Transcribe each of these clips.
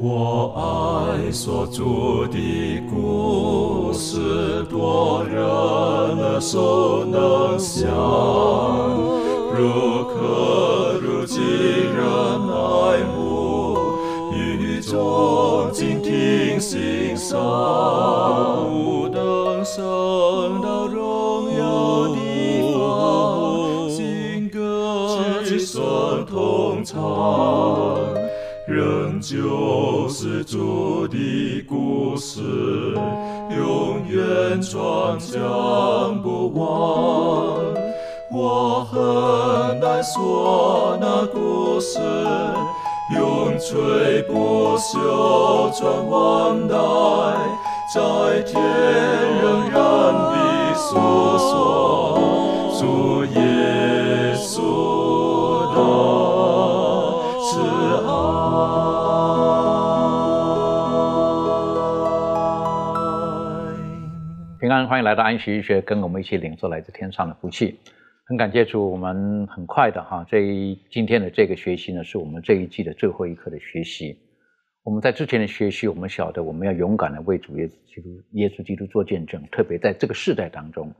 我爱所住的故事，多人能所能想，如可如饥人爱慕，语中静听心声，远传讲不忘。我很难说那故事，永垂不朽传万代，在天仍然的诉说主耶欢迎来到安息医学，跟我们一起领受来自天上的福气。很感谢主，我们很快的哈，这一今天的这个学习呢，是我们这一季的最后一课的学习。我们在之前的学习，我们晓得我们要勇敢的为主耶稣基督、耶稣基督做见证，特别在这个世代当中，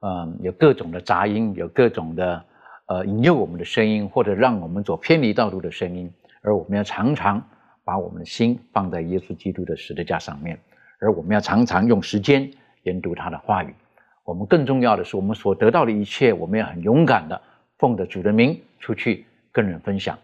嗯，有各种的杂音，有各种的呃引诱我们的声音，或者让我们走偏离道路的声音，而我们要常常把我们的心放在耶稣基督的十字架上面，而我们要常常用时间研读他的话语。我们更重要的是，我们所得到的一切，我们要很勇敢的奉着主的名出去跟人分享。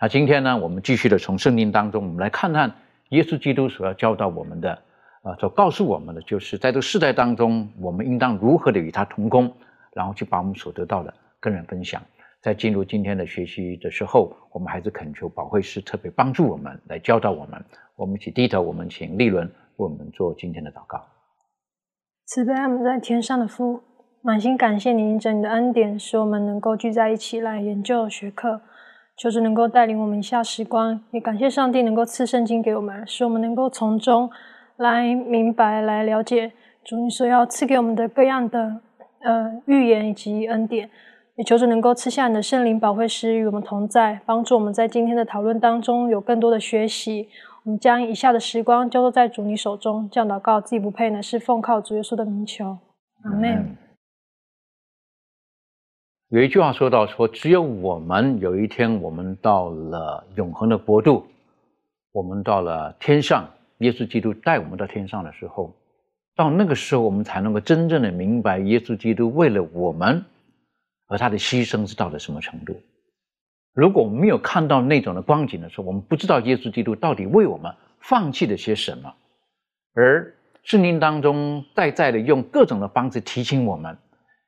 那今天呢，我们继续的从圣经当中，我们来看看耶稣基督所要教导我们的，啊，所告诉我们的，就是在这个世代当中，我们应当如何的与他同工，然后去把我们所得到的跟人分享。在进入今天的学习的时候，我们还是恳求宝会师特别帮助我们，来教导我们。我们一起低头，我们请立伦为我们做今天的祷告。慈悲我们在天上的父，满心感谢你，因着你的恩典，使我们能够聚在一起来研究学课。求主能够带领我们一下时光，也感谢上帝能够赐圣经给我们，使我们能够从中来明白、来了解主你所要赐给我们的各样的呃预言以及恩典。也求主能够赐下你的圣灵保惠师与我们同在，帮助我们在今天的讨论当中有更多的学习。我们将以下的时光交托在主你手中，这样祷告自己不配呢，是奉靠主耶稣的名求，阿门。有一句话说到说，只有我们有一天我们到了永恒的国度，我们到了天上，耶稣基督带我们到天上的时候，到那个时候我们才能够真正的明白耶稣基督为了我们而他的牺牲是到了什么程度。如果我们没有看到那种的光景的时候，我们不知道耶稣基督到底为我们放弃了些什么。而圣经当中在在的用各种的方式提醒我们，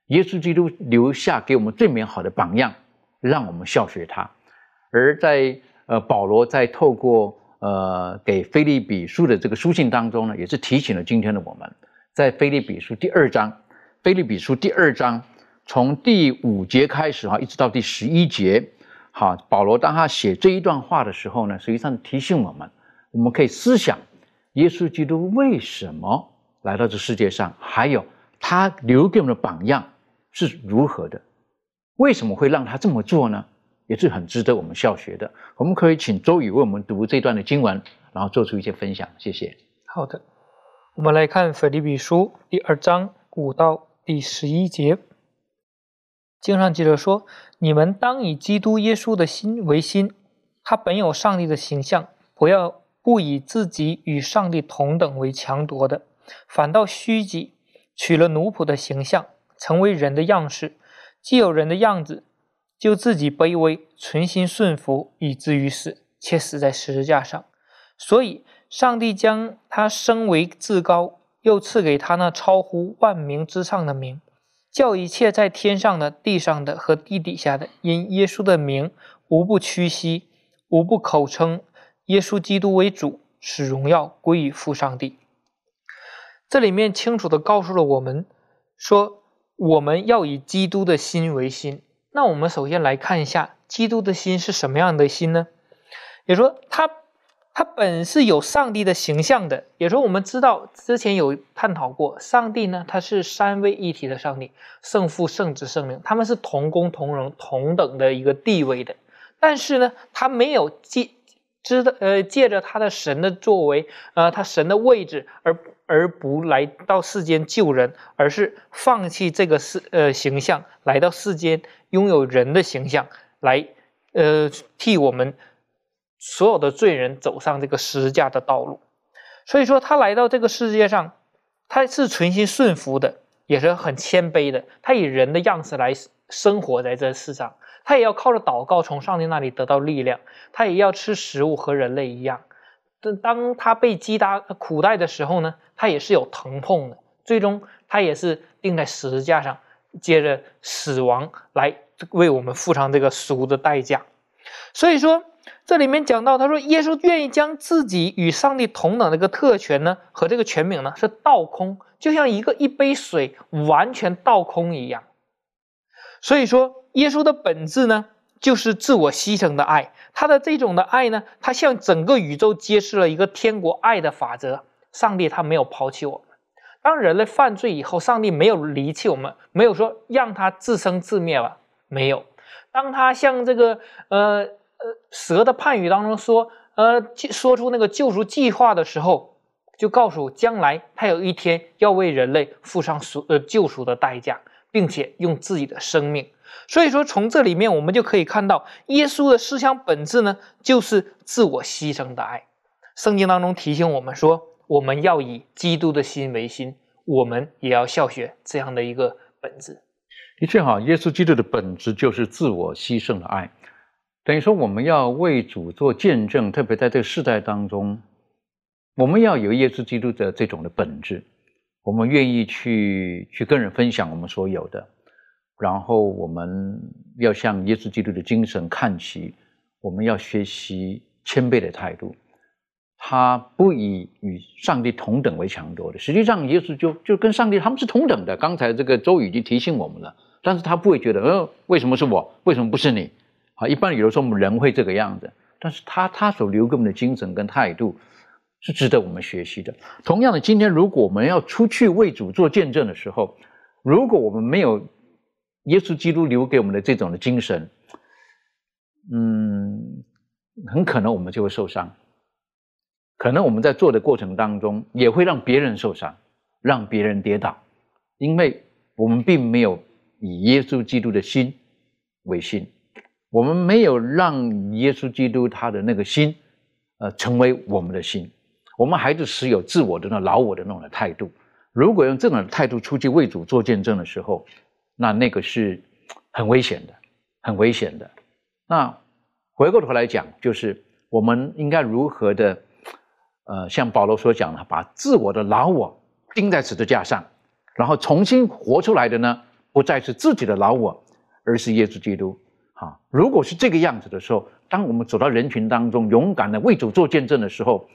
耶稣基督留下给我们最美好的榜样，让我们效学他。而在呃保罗在透过呃给菲利比书的这个书信当中呢，也是提醒了今天的我们，在菲利比书第二章，菲利比书第二章从第五节开始哈，一直到第十一节。好，保罗当他写这一段话的时候呢，实际上提醒我们，我们可以思想耶稣基督为什么来到这世界上，还有他留给我们的榜样是如何的，为什么会让他这么做呢？也是很值得我们效学的。我们可以请周宇为我们读这段的经文，然后做出一些分享。谢谢。好的，我们来看腓立比书第二章五到第十一节。经上记着说：“你们当以基督耶稣的心为心，他本有上帝的形象，不要不以自己与上帝同等为强夺的，反倒虚己，取了奴仆的形象，成为人的样式。既有人的样子，就自己卑微，存心顺服，以至于死，且死在十字架上。所以，上帝将他升为至高，又赐给他那超乎万名之上的名。”叫一切在天上的、地上的和地底下的，因耶稣的名，无不屈膝，无不口称耶稣基督为主，使荣耀归于父上帝。这里面清楚的告诉了我们，说我们要以基督的心为心。那我们首先来看一下，基督的心是什么样的心呢？也说他。它本是有上帝的形象的，也说我们知道之前有探讨过，上帝呢，他是三位一体的上帝，圣父、圣子、圣灵，他们是同工同荣、同等的一个地位的。但是呢，他没有借知道呃借着他的神的作为，呃他神的位置而而不来到世间救人，而是放弃这个世呃形象来到世间拥有人的形象来呃替我们所有的罪人走上这个十字架的道路。所以说他来到这个世界上，他是存心顺服的，也是很谦卑的。他以人的样式来生活在这世上。他也要靠着祷告从上帝那里得到力量，他也要吃食物和人类一样。当当他被击打苦待的时候呢，他也是有疼痛的。最终他也是钉在十字架上，接着死亡来为我们付上这个赎的代价。所以说，这里面讲到，他说耶稣愿意将自己与上帝同等的一个特权呢和这个权柄呢是倒空，就像一个一杯水完全倒空一样。所以说。耶稣的本质呢，就是自我牺牲的爱。他的这种的爱呢，他向整个宇宙揭示了一个天国爱的法则。上帝他没有抛弃我们。当人类犯罪以后，上帝没有离弃我们，没有说让他自生自灭吧？没有。当他向这个呃呃蛇的判语当中说呃说出那个救赎计划的时候，就告诉将来他有一天要为人类付上赎呃救赎的代价，并且用自己的生命。所以说，从这里面我们就可以看到，耶稣的思想本质呢，就是自我牺牲的爱。圣经当中提醒我们说，我们要以基督的心为心，我们也要效学这样的一个本质。的确哈，耶稣基督的本质就是自我牺牲的爱，等于说我们要为主做见证，特别在这个世代当中，我们要有耶稣基督的这种的本质，我们愿意去去跟人分享我们所有的。然后我们要向耶稣基督的精神看齐，我们要学习谦卑的态度。他不以与上帝同等为强夺的，实际上耶稣就就跟上帝他们是同等的。刚才这个周宇已经提醒我们了，但是他不会觉得，呃，为什么是我？为什么不是你？啊，一般有的时候我们人会这个样子，但是他他所留给我们的精神跟态度是值得我们学习的。同样的，今天如果我们要出去为主做见证的时候，如果我们没有耶稣基督留给我们的这种的精神，嗯，很可能我们就会受伤，可能我们在做的过程当中也会让别人受伤，让别人跌倒，因为我们并没有以耶稣基督的心为心，我们没有让耶稣基督他的那个心，呃，成为我们的心，我们还是持有自我的那老我的那种的态度。如果用这种态度出去为主做见证的时候，那那个是很危险的，很危险的。那回过头来讲，就是我们应该如何的，呃，像保罗所讲的，把自我的老我钉在十字架上，然后重新活出来的呢，不再是自己的老我，而是耶稣基督。啊，如果是这个样子的时候，当我们走到人群当中，勇敢的为主做见证的时候，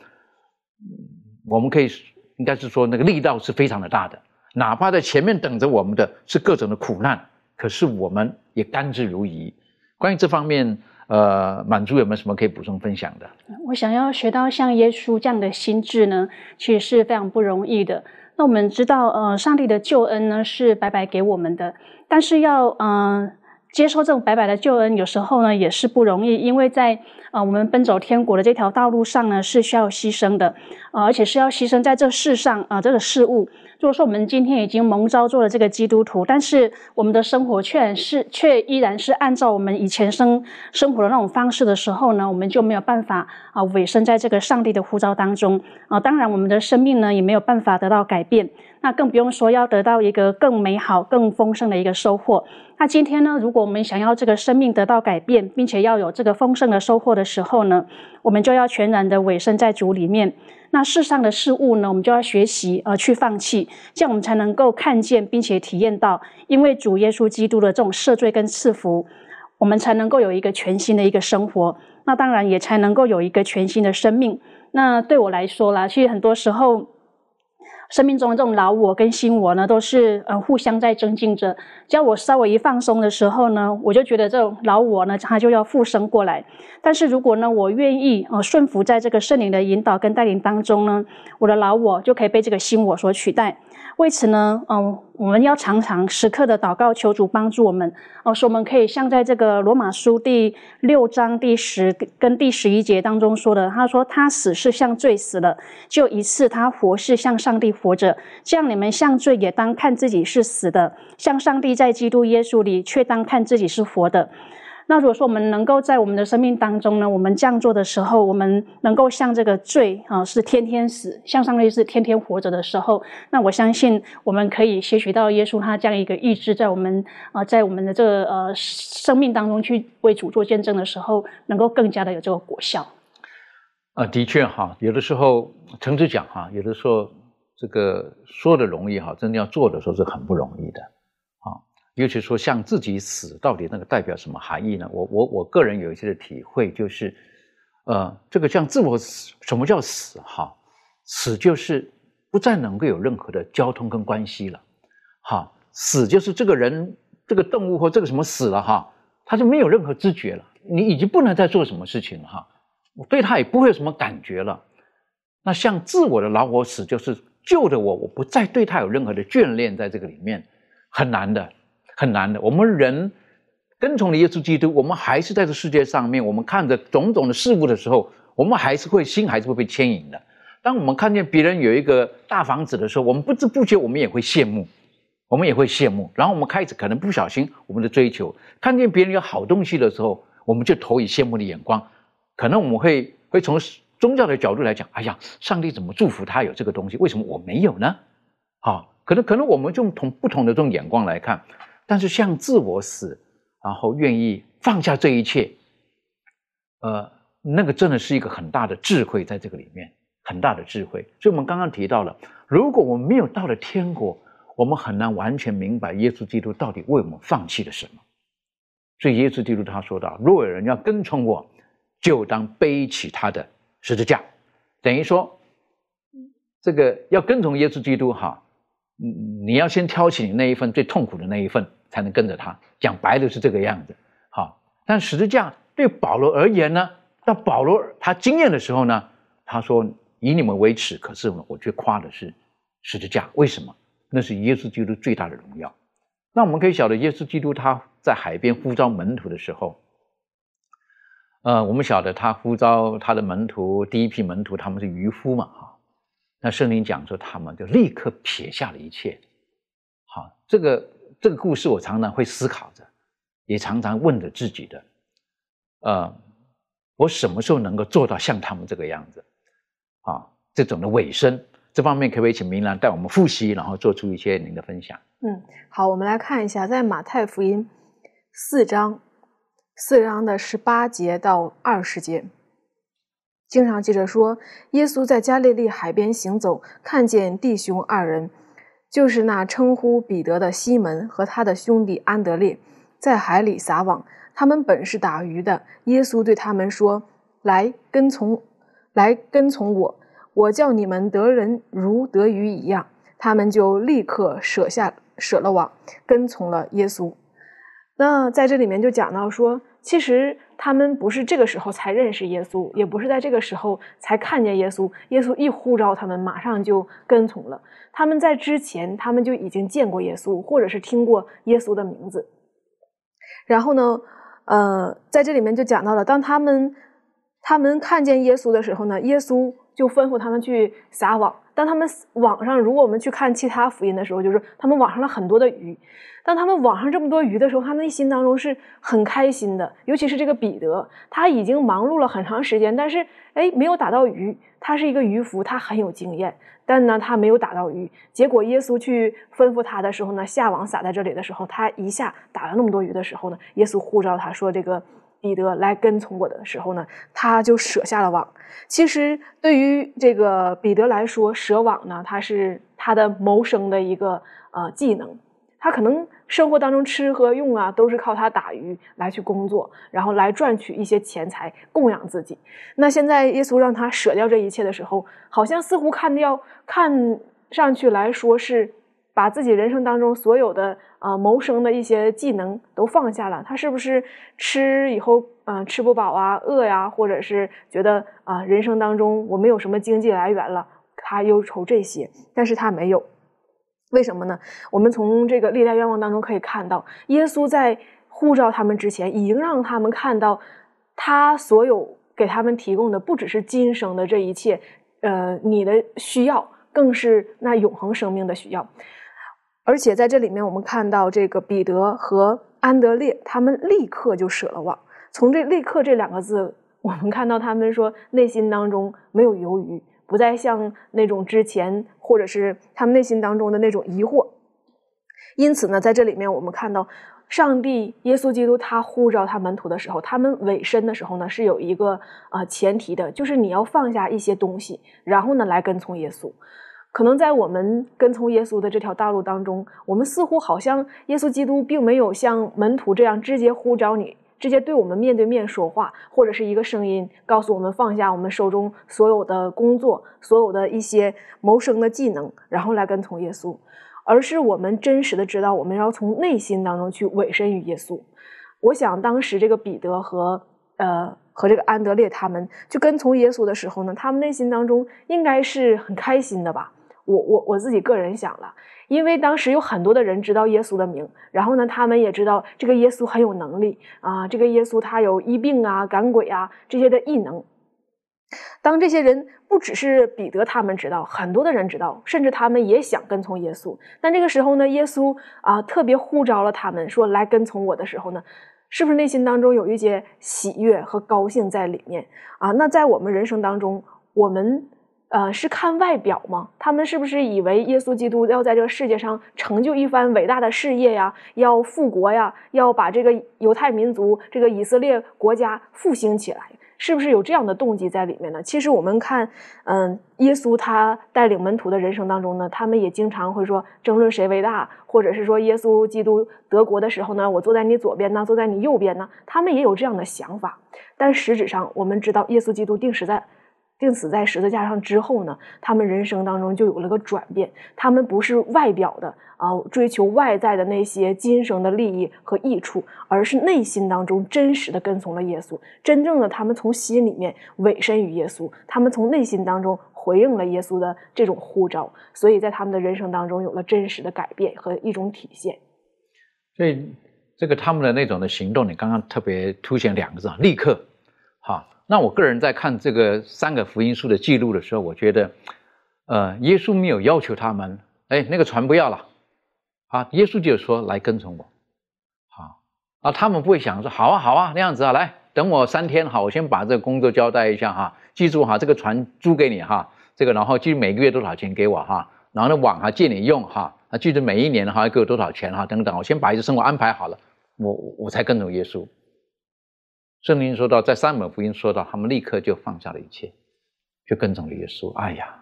我们可以应该是说那个力道是非常的大的。哪怕在前面等着我们的是各种的苦难，可是我们也甘之如饴。关于这方面，呃，满足有没有什么可以补充分享的？我想要学到像耶稣这样的心智呢，其实是非常不容易的。那我们知道，呃，上帝的救恩呢是白白给我们的，但是要嗯接受这种白白的救恩，有时候呢也是不容易，因为在啊我们奔走天国的这条道路上呢是需要牺牲的，呃，而且是要牺牲在这世上啊这个事物。如果说我们今天已经蒙召做了这个基督徒，但是我们的生活却是却依然是按照我们以前生生活的那种方式的时候呢，我们就没有办法啊委身在这个上帝的呼召当中啊。当然，我们的生命呢也没有办法得到改变，那更不用说要得到一个更美好、更丰盛的一个收获。那今天呢，如果我们想要这个生命得到改变，并且要有这个丰盛的收获的时候呢，我们就要全然的委身在主里面。那世上的事物呢，我们就要学习而去放弃，这样我们才能够看见并且体验到，因为主耶稣基督的这种赦罪跟赐福，我们才能够有一个全新的一个生活。那当然也才能够有一个全新的生命。那对我来说啦，其实很多时候。生命中的这种老我跟新我呢，都是呃互相在增进着。只要我稍微一放松的时候呢，我就觉得这种老我呢，它就要复生过来。但是如果呢，我愿意呃顺服在这个圣灵的引导跟带领当中呢，我的老我就可以被这个新我所取代。为此呢，嗯，我们要常常时刻的祷告，求主帮助我们哦，使我们可以像在这个罗马书第六章第十跟第十一节当中说的，他说他死是向罪死了，就一次他活是向上帝活着，这样你们向罪也当看自己是死的，向上帝在基督耶稣里却当看自己是活的。那如果说我们能够在我们的生命当中呢，我们这样做的时候，我们能够像这个罪啊是天天死，向上帝是天天活着的时候，那我相信我们可以吸取到耶稣他这样一个意志，在我们啊在我们的这个呃生命当中去为主做见证的时候，能够更加的有这个果效。啊，的确哈，有的时候诚实讲哈，有的时候这个说的容易哈，真的要做的时候是很不容易的。尤其说向自己死，到底那个代表什么含义呢？我我我个人有一些的体会，就是，呃，这个向自我死，什么叫死？哈，死就是不再能够有任何的交通跟关系了，哈，死就是这个人这个动物或这个什么死了哈，他就没有任何知觉了，你已经不能再做什么事情了哈，我对他也不会有什么感觉了。那像自我的老我死，就是救的我，我不再对他有任何的眷恋，在这个里面很难的。很难的。我们人跟从了耶稣基督，我们还是在这世界上面。我们看着种种的事物的时候，我们还是会心还是会被牵引的。当我们看见别人有一个大房子的时候，我们不知不觉我们也会羡慕，我们也会羡慕。然后我们开始可能不小心，我们的追求看见别人有好东西的时候，我们就投以羡慕的眼光。可能我们会会从宗教的角度来讲，哎呀，上帝怎么祝福他有这个东西？为什么我没有呢？啊，可能可能我们用同不同的这种眼光来看。但是向自我死，然后愿意放下这一切，呃，那个真的是一个很大的智慧在这个里面，很大的智慧。所以我们刚刚提到了，如果我们没有到了天国，我们很难完全明白耶稣基督到底为我们放弃了什么。所以耶稣基督他说到：“若有人要跟从我，就当背起他的十字架。”等于说，这个要跟从耶稣基督哈，你要先挑起你那一份最痛苦的那一份。才能跟着他，讲白的是这个样子。好，但十字架对保罗而言呢？到保罗他经验的时候呢，他说：“以你们为耻，可是我却夸的是十字架。为什么？那是耶稣基督最大的荣耀。那我们可以晓得，耶稣基督他在海边呼召门徒的时候，呃，我们晓得他呼召他的门徒，第一批门徒他们是渔夫嘛，哈。那圣经讲说，他们就立刻撇下了一切。好，这个。这个故事我常常会思考着，也常常问着自己的，呃，我什么时候能够做到像他们这个样子？啊，这种的尾声，这方面可不可以请明兰带我们复习，然后做出一些您的分享？嗯，好，我们来看一下，在马太福音四章四章的十八节到二十节，经常记着说，耶稣在加利利海边行走，看见弟兄二人。就是那称呼彼得的西门和他的兄弟安德烈，在海里撒网。他们本是打鱼的。耶稣对他们说：“来跟从，来跟从我，我叫你们得人如得鱼一样。”他们就立刻舍下舍了网，跟从了耶稣。那在这里面就讲到说，其实他们不是这个时候才认识耶稣，也不是在这个时候才看见耶稣。耶稣一呼召他们，马上就跟从了。他们在之前，他们就已经见过耶稣，或者是听过耶稣的名字。然后呢，呃，在这里面就讲到了，当他们他们看见耶稣的时候呢，耶稣就吩咐他们去撒网。当他们网上，如果我们去看其他福音的时候，就是他们网上了很多的鱼。当他们网上这么多鱼的时候，他内心当中是很开心的。尤其是这个彼得，他已经忙碌了很长时间，但是哎，没有打到鱼。他是一个渔夫，他很有经验，但呢，他没有打到鱼。结果耶稣去吩咐他的时候呢，下网撒在这里的时候，他一下打了那么多鱼的时候呢，耶稣呼召他说：“这个。”彼得来跟从我的时候呢，他就舍下了网。其实对于这个彼得来说，舍网呢，他是他的谋生的一个呃技能。他可能生活当中吃喝用啊，都是靠他打鱼来去工作，然后来赚取一些钱财供养自己。那现在耶稣让他舍掉这一切的时候，好像似乎看掉看上去来说是。把自己人生当中所有的啊谋生的一些技能都放下了，他是不是吃以后嗯吃不饱啊饿呀，或者是觉得啊人生当中我没有什么经济来源了，他忧愁这些，但是他没有。为什么呢？我们从这个历代愿望当中可以看到，耶稣在呼召他们之前，已经让他们看到，他所有给他们提供的不只是今生的这一切，呃，你的需要，更是那永恒生命的需要。而且在这里面，我们看到这个彼得和安德烈，他们立刻就舍了网。从这“立刻”这两个字，我们看到他们说内心当中没有犹豫。不再像那种之前，或者是他们内心当中的那种疑惑。因此呢，在这里面我们看到，上帝耶稣基督他呼召他门徒的时候，他们委身的时候呢，是有一个啊前提的，就是你要放下一些东西，然后呢来跟从耶稣。可能在我们跟从耶稣的这条道路当中，我们似乎好像耶稣基督并没有像门徒这样直接呼召你。直接对我们面对面说话，或者是一个声音告诉我们放下我们手中所有的工作，所有的一些谋生的技能，然后来跟从耶稣，而是我们真实的知道，我们要从内心当中去委身于耶稣。我想当时这个彼得和呃和这个安德烈他们就跟从耶稣的时候呢，他们内心当中应该是很开心的吧。我我我自己个人想了，因为当时有很多的人知道耶稣的名，然后呢，他们也知道这个耶稣很有能力啊，这个耶稣他有医病啊、赶鬼啊这些的异能。当这些人不只是彼得他们知道，很多的人知道，甚至他们也想跟从耶稣。但这个时候呢，耶稣啊特别呼召了他们，说来跟从我的时候呢，是不是内心当中有一些喜悦和高兴在里面啊？那在我们人生当中，我们。呃，是看外表吗？他们是不是以为耶稣基督要在这个世界上成就一番伟大的事业呀？要复国呀？要把这个犹太民族、这个以色列国家复兴起来？是不是有这样的动机在里面呢？其实我们看，嗯，耶稣他带领门徒的人生当中呢，他们也经常会说争论谁为大，或者是说耶稣基督得国的时候呢，我坐在你左边呢，坐在你右边呢，他们也有这样的想法。但实质上，我们知道耶稣基督定死在。定死在十字架上之后呢，他们人生当中就有了个转变。他们不是外表的啊，追求外在的那些今生的利益和益处，而是内心当中真实的跟从了耶稣。真正的他们从心里面委身于耶稣，他们从内心当中回应了耶稣的这种呼召，所以在他们的人生当中有了真实的改变和一种体现。所以，这个他们的那种的行动，你刚刚特别凸显两个字啊，立刻，哈。那我个人在看这个三个福音书的记录的时候，我觉得，呃，耶稣没有要求他们，哎，那个船不要了，啊，耶稣就说来跟从我，好，啊，他们不会想说好啊好啊那样子啊，来等我三天哈，我先把这个工作交代一下哈，记住哈，这个船租给你哈，这个然后记每个月多少钱给我哈，然后呢网还借你用哈，啊记住每一年哈给我多少钱哈等等，我先把一些生活安排好了，我我才跟从耶稣。圣经说到，在三本福音说到，他们立刻就放下了一切，就跟从了耶稣。哎呀，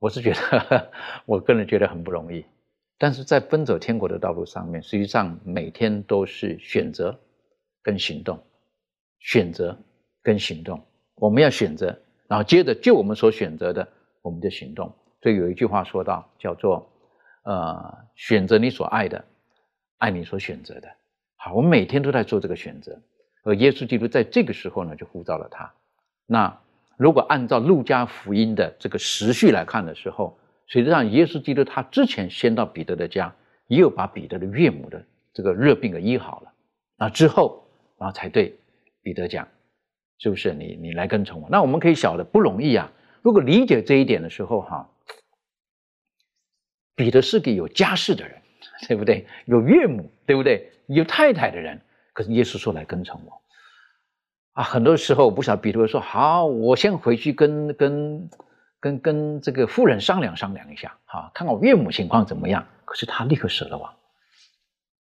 我是觉得，我个人觉得很不容易。但是在奔走天国的道路上面，实际上每天都是选择跟行动，选择跟行动。我们要选择，然后接着就我们所选择的，我们就行动。所以有一句话说到，叫做“呃，选择你所爱的，爱你所选择的”。好，我们每天都在做这个选择。而耶稣基督在这个时候呢，就呼召了他。那如果按照路加福音的这个时序来看的时候，实际上耶稣基督他之前先到彼得的家，也有把彼得的岳母的这个热病给医好了。那之后，然后才对彼得讲，是不是你你来跟从我？那我们可以晓得不容易啊。如果理解这一点的时候，哈，彼得是个有家室的人，对不对？有岳母，对不对？有太太的人。可是耶稣说来跟从我啊，很多时候我不晓得彼得说好，我先回去跟跟跟跟这个妇人商量商量一下，哈，看看我岳母情况怎么样。可是他立刻舍了网，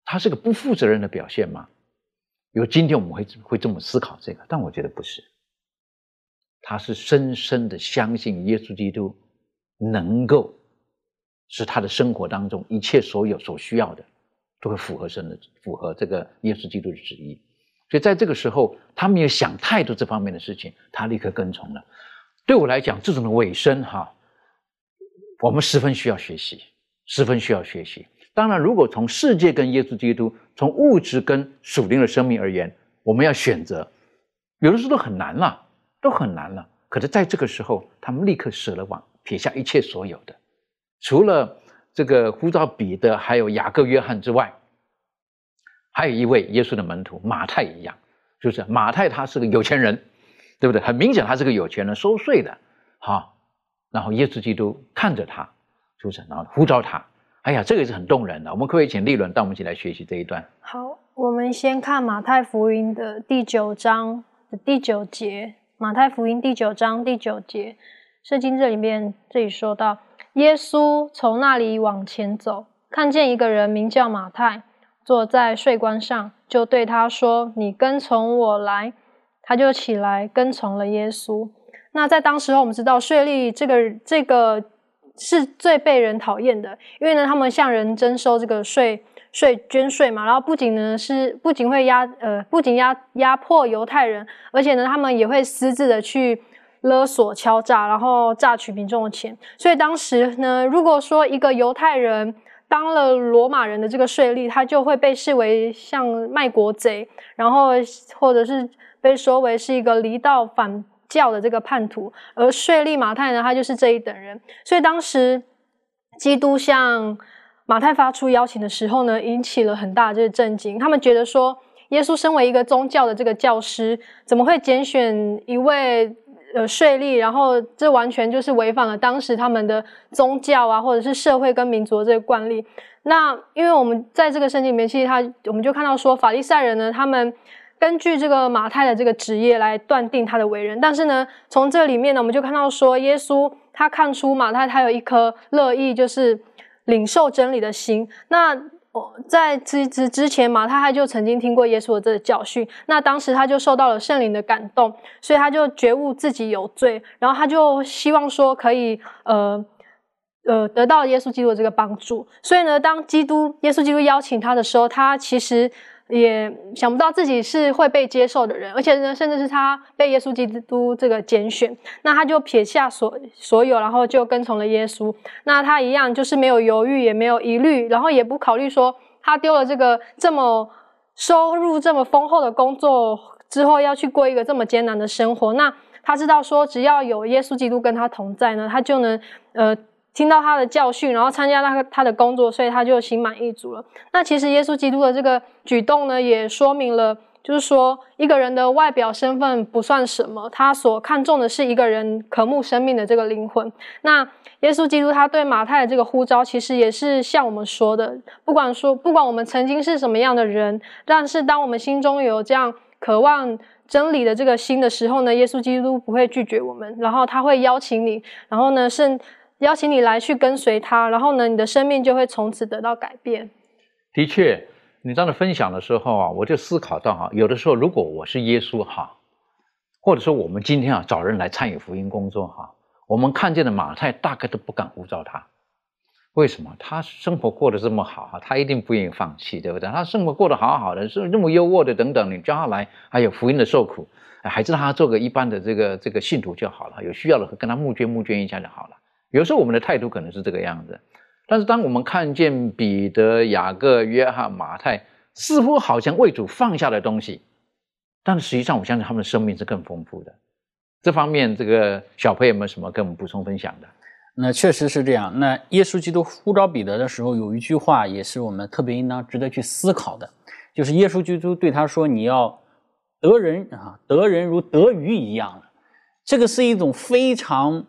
他是个不负责任的表现吗？有今天我们会会这么思考这个，但我觉得不是，他是深深的相信耶稣基督能够使他的生活当中一切所有所需要的。都会符合神的，符合这个耶稣基督的旨意，所以在这个时候，他没有想太多这方面的事情，他立刻跟从了。对我来讲，这种的尾声哈，我们十分需要学习，十分需要学习。当然，如果从世界跟耶稣基督，从物质跟属灵的生命而言，我们要选择，有的时候都很难了，都很难了。可是在这个时候，他们立刻舍了网，撇下一切所有的，除了。这个呼召彼得还有雅各、约翰之外，还有一位耶稣的门徒马太一样，就是马太他是个有钱人，对不对？很明显他是个有钱人，收税的，好，然后耶稣基督看着他，是不是？然后呼召他，哎呀，这个也是很动人的。我们可不可以请立伦带我们一起来学习这一段？好，我们先看马太福音的第九章的第九节。马太福音第九章第九节，圣经这里面这里说到，耶稣从那里往前走，看见一个人名叫马太，坐在税关上，就对他说：“你跟从我来。”他就起来跟从了耶稣。那在当时候，我们知道税吏这个这个是最被人讨厌的，因为呢，他们向人征收这个税。税捐税嘛，然后不仅呢是不仅会压呃不仅压压迫犹太人，而且呢他们也会私自的去勒索敲诈，然后榨取民众的钱。所以当时呢，如果说一个犹太人当了罗马人的这个税吏，他就会被视为像卖国贼，然后或者是被说为是一个离道反教的这个叛徒。而税吏马太呢，他就是这一等人。所以当时基督像。马太发出邀请的时候呢，引起了很大的这个震惊。他们觉得说，耶稣身为一个宗教的这个教师，怎么会拣选一位呃税利？然后这完全就是违反了当时他们的宗教啊，或者是社会跟民族的这个惯例。那因为我们在这个圣经里面，其实他我们就看到说，法利赛人呢，他们根据这个马太的这个职业来断定他的为人。但是呢，从这里面呢，我们就看到说，耶稣他看出马太他有一颗乐意，就是。领受真理的心。那在之之之前，嘛，他他就曾经听过耶稣的这个教训。那当时他就受到了圣灵的感动，所以他就觉悟自己有罪，然后他就希望说可以呃呃得到耶稣基督的这个帮助。所以呢，当基督耶稣基督邀请他的时候，他其实。也想不到自己是会被接受的人，而且呢，甚至是他被耶稣基督这个拣选，那他就撇下所所有，然后就跟从了耶稣。那他一样就是没有犹豫，也没有疑虑，然后也不考虑说他丢了这个这么收入这么丰厚的工作之后，要去过一个这么艰难的生活。那他知道说，只要有耶稣基督跟他同在呢，他就能呃。听到他的教训，然后参加那个他的工作，所以他就心满意足了。那其实耶稣基督的这个举动呢，也说明了，就是说一个人的外表身份不算什么，他所看重的是一个人渴慕生命的这个灵魂。那耶稣基督他对马太的这个呼召，其实也是像我们说的，不管说不管我们曾经是什么样的人，但是当我们心中有这样渴望真理的这个心的时候呢，耶稣基督不会拒绝我们，然后他会邀请你，然后呢是。邀请你来去跟随他，然后呢，你的生命就会从此得到改变。的确，你这样的分享的时候啊，我就思考到哈，有的时候如果我是耶稣哈，或者说我们今天啊找人来参与福音工作哈，我们看见的马太大概都不敢呼召他。为什么？他生活过得这么好哈，他一定不愿意放弃，对不对？他生活过得好好的，是那么优渥的等等，你叫他来，还有福音的受苦，还是让他做个一般的这个这个信徒就好了。有需要的跟他募捐募捐一下就好了。有时候我们的态度可能是这个样子，但是当我们看见彼得、雅各、约翰、马太似乎好像为主放下的东西，但实际上我相信他们的生命是更丰富的。这方面，这个小朋友们什么跟我们补充分享的？那确实是这样。那耶稣基督呼召彼得的时候，有一句话也是我们特别应当值得去思考的，就是耶稣基督对他说：“你要得人啊，得人如得鱼一样。”这个是一种非常。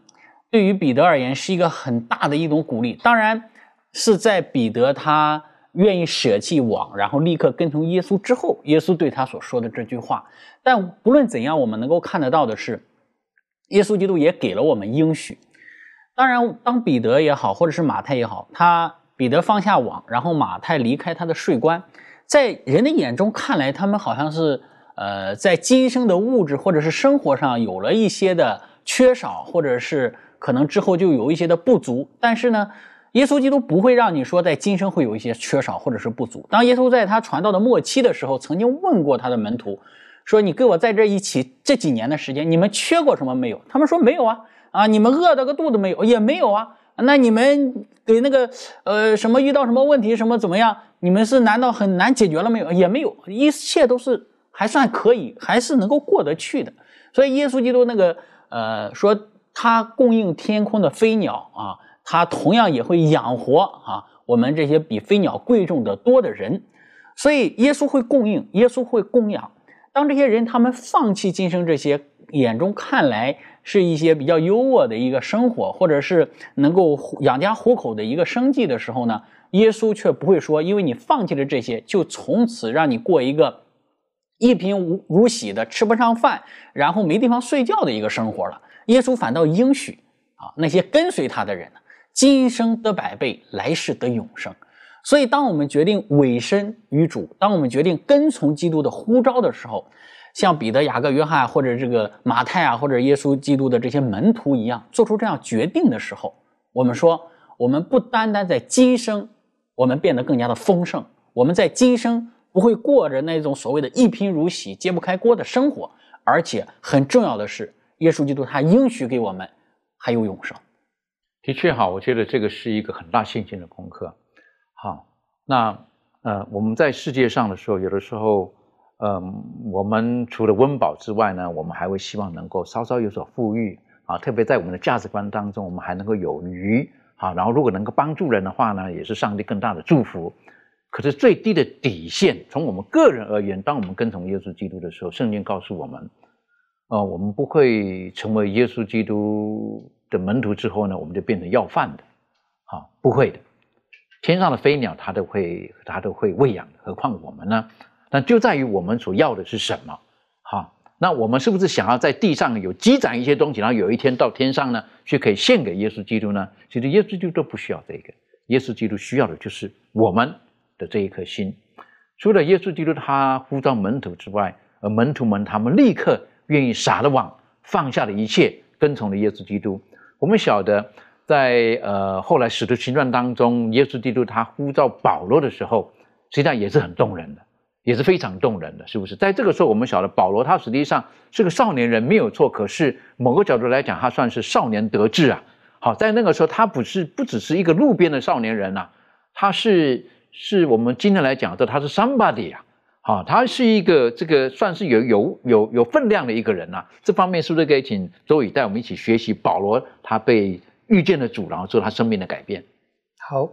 对于彼得而言，是一个很大的一种鼓励。当然是在彼得他愿意舍弃网，然后立刻跟从耶稣之后，耶稣对他所说的这句话。但不论怎样，我们能够看得到的是，耶稣基督也给了我们应许。当然，当彼得也好，或者是马太也好，他彼得放下网，然后马太离开他的税关，在人的眼中看来，他们好像是呃，在今生的物质或者是生活上有了一些的缺少，或者是。可能之后就有一些的不足，但是呢，耶稣基督不会让你说在今生会有一些缺少或者是不足。当耶稣在他传道的末期的时候，曾经问过他的门徒，说：“你跟我在这一起这几年的时间，你们缺过什么没有？”他们说：“没有啊，啊，你们饿到个肚子没有？也没有啊。那你们给那个呃什么遇到什么问题什么怎么样？你们是难道很难解决了没有？也没有，一切都是还算可以，还是能够过得去的。所以耶稣基督那个呃说。他供应天空的飞鸟啊，他同样也会养活啊我们这些比飞鸟贵重的多的人。所以耶稣会供应，耶稣会供养。当这些人他们放弃今生这些眼中看来是一些比较优渥的一个生活，或者是能够养家糊口的一个生计的时候呢，耶稣却不会说，因为你放弃了这些，就从此让你过一个一贫如如洗的吃不上饭，然后没地方睡觉的一个生活了。耶稣反倒应许啊，那些跟随他的人呢，今生得百倍，来世得永生。所以，当我们决定委身于主，当我们决定跟从基督的呼召的时候，像彼得、雅各、约翰，或者这个马太啊，或者耶稣基督的这些门徒一样，做出这样决定的时候，我们说，我们不单单在今生，我们变得更加的丰盛，我们在今生不会过着那种所谓的一贫如洗、揭不开锅的生活，而且很重要的是，耶稣基督他应许给我们还有永生。的确哈，我觉得这个是一个很大信心的功课。好，那呃，我们在世界上的时候，有的时候，嗯，我们除了温饱之外呢，我们还会希望能够稍稍有所富裕啊，特别在我们的价值观当中，我们还能够有余啊。然后，如果能够帮助人的话呢，也是上帝更大的祝福。可是最低的底线，从我们个人而言，当我们跟从耶稣基督的时候，圣经告诉我们，呃，我们不会成为耶稣基督的门徒之后呢，我们就变成要饭的，啊，不会的。天上的飞鸟，它都会，它都会喂养，何况我们呢？那就在于我们所要的是什么？哈，那我们是不是想要在地上有积攒一些东西，然后有一天到天上呢，去可以献给耶稣基督呢？其实耶稣基督都不需要这个，耶稣基督需要的就是我们的这一颗心。除了耶稣基督他呼召门徒之外，而门徒们他们立刻愿意撒了网，放下了一切，跟从了耶稣基督。我们晓得。在呃后来使徒行传当中，耶稣基督他呼召保罗的时候，实际上也是很动人的，也是非常动人的，是不是？在这个时候，我们晓得保罗他实际上是个少年人，没有错。可是某个角度来讲，他算是少年得志啊。好，在那个时候，他不是不只是一个路边的少年人呐，他是是我们今天来讲的，他是 somebody 啊。啊，他是一个这个算是有有有有分量的一个人呐。这方面是不是可以请周宇带我们一起学习保罗他被？遇见的主，然后做他生命的改变。好，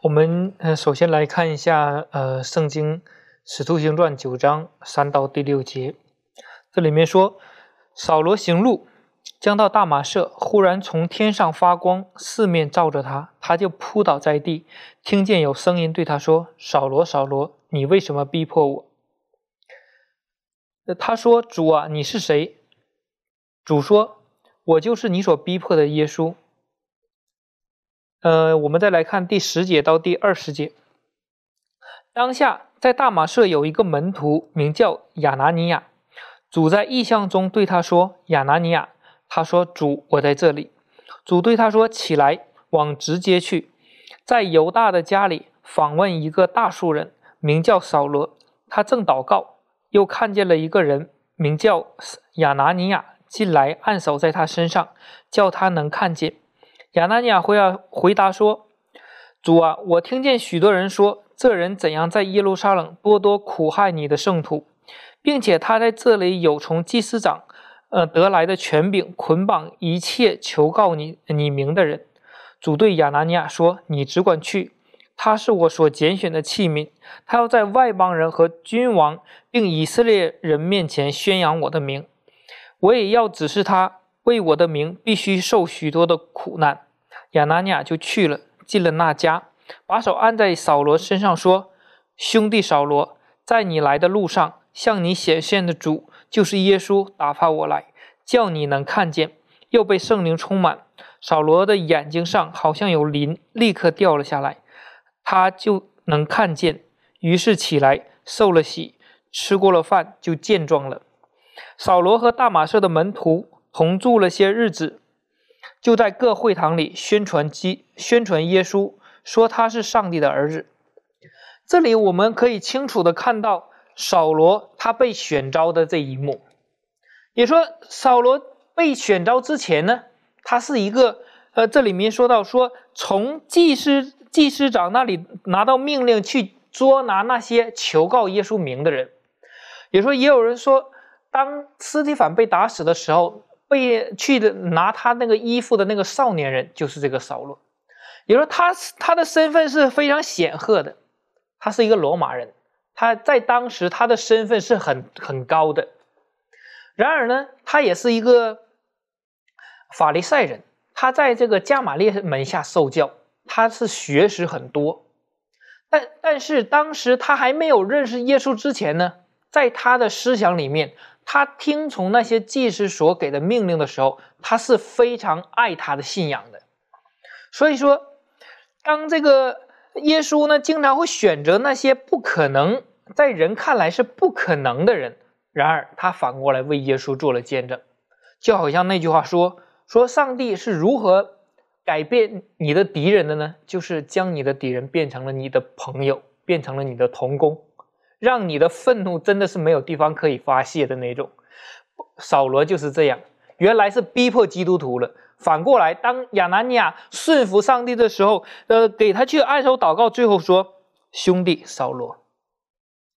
我们呃首先来看一下呃《圣经·使徒行传》九章三到第六节，这里面说，扫罗行路，将到大马色，忽然从天上发光，四面照着他，他就扑倒在地，听见有声音对他说：“扫罗，扫罗，你为什么逼迫我？”他说：“主啊，你是谁？”主说：“我就是你所逼迫的耶稣。”呃，我们再来看第十节到第二十节。当下在大马社有一个门徒，名叫亚拿尼亚。主在异象中对他说：“亚拿尼亚。”他说：“主，我在这里。”主对他说：“起来，往直接去，在犹大的家里访问一个大树人，名叫扫罗。他正祷告，又看见了一个人，名叫亚拿尼亚，进来按手在他身上，叫他能看见。”亚拿尼亚回答回答说：“主啊，我听见许多人说，这人怎样在耶路撒冷多多苦害你的圣徒，并且他在这里有从祭司长，呃得来的权柄，捆绑一切求告你你名的人。”主对亚拿尼亚说：“你只管去，他是我所拣选的器皿，他要在外邦人和君王并以色列人面前宣扬我的名，我也要指示他。”为我的名，必须受许多的苦难。亚拿尼亚就去了，进了那家，把手按在扫罗身上，说：“兄弟扫罗，在你来的路上，向你显现的主就是耶稣，打发我来，叫你能看见。”又被圣灵充满，扫罗的眼睛上好像有鳞，立刻掉了下来，他就能看见。于是起来受了洗，吃过了饭，就健壮了。扫罗和大马色的门徒。同住了些日子，就在各会堂里宣传基宣传耶稣，说他是上帝的儿子。这里我们可以清楚的看到扫罗他被选召的这一幕。也说扫罗被选召之前呢，他是一个呃，这里面说到说从祭司祭司长那里拿到命令去捉拿那些求告耶稣名的人。也说也有人说，当斯提凡被打死的时候。被去拿他那个衣服的那个少年人就是这个扫罗，也就说，他他的身份是非常显赫的，他是一个罗马人，他在当时他的身份是很很高的。然而呢，他也是一个法利赛人，他在这个加玛列门下受教，他是学识很多。但但是当时他还没有认识耶稣之前呢，在他的思想里面，他听从那些祭司所给的命令的时候，他是非常爱他的信仰的。所以说。当这个耶稣呢，经常会选择那些不可能在人看来是不可能的人，然而他反过来为耶稣做了见证，就好像那句话说：“说上帝是如何改变你的敌人的呢？就是将你的敌人变成了你的朋友，变成了你的同工，让你的愤怒真的是没有地方可以发泄的那种。”扫罗就是这样，原来是逼迫基督徒了。反过来，当亚拿尼亚顺服上帝的时候，呃，给他去按手祷告，最后说：“兄弟扫罗，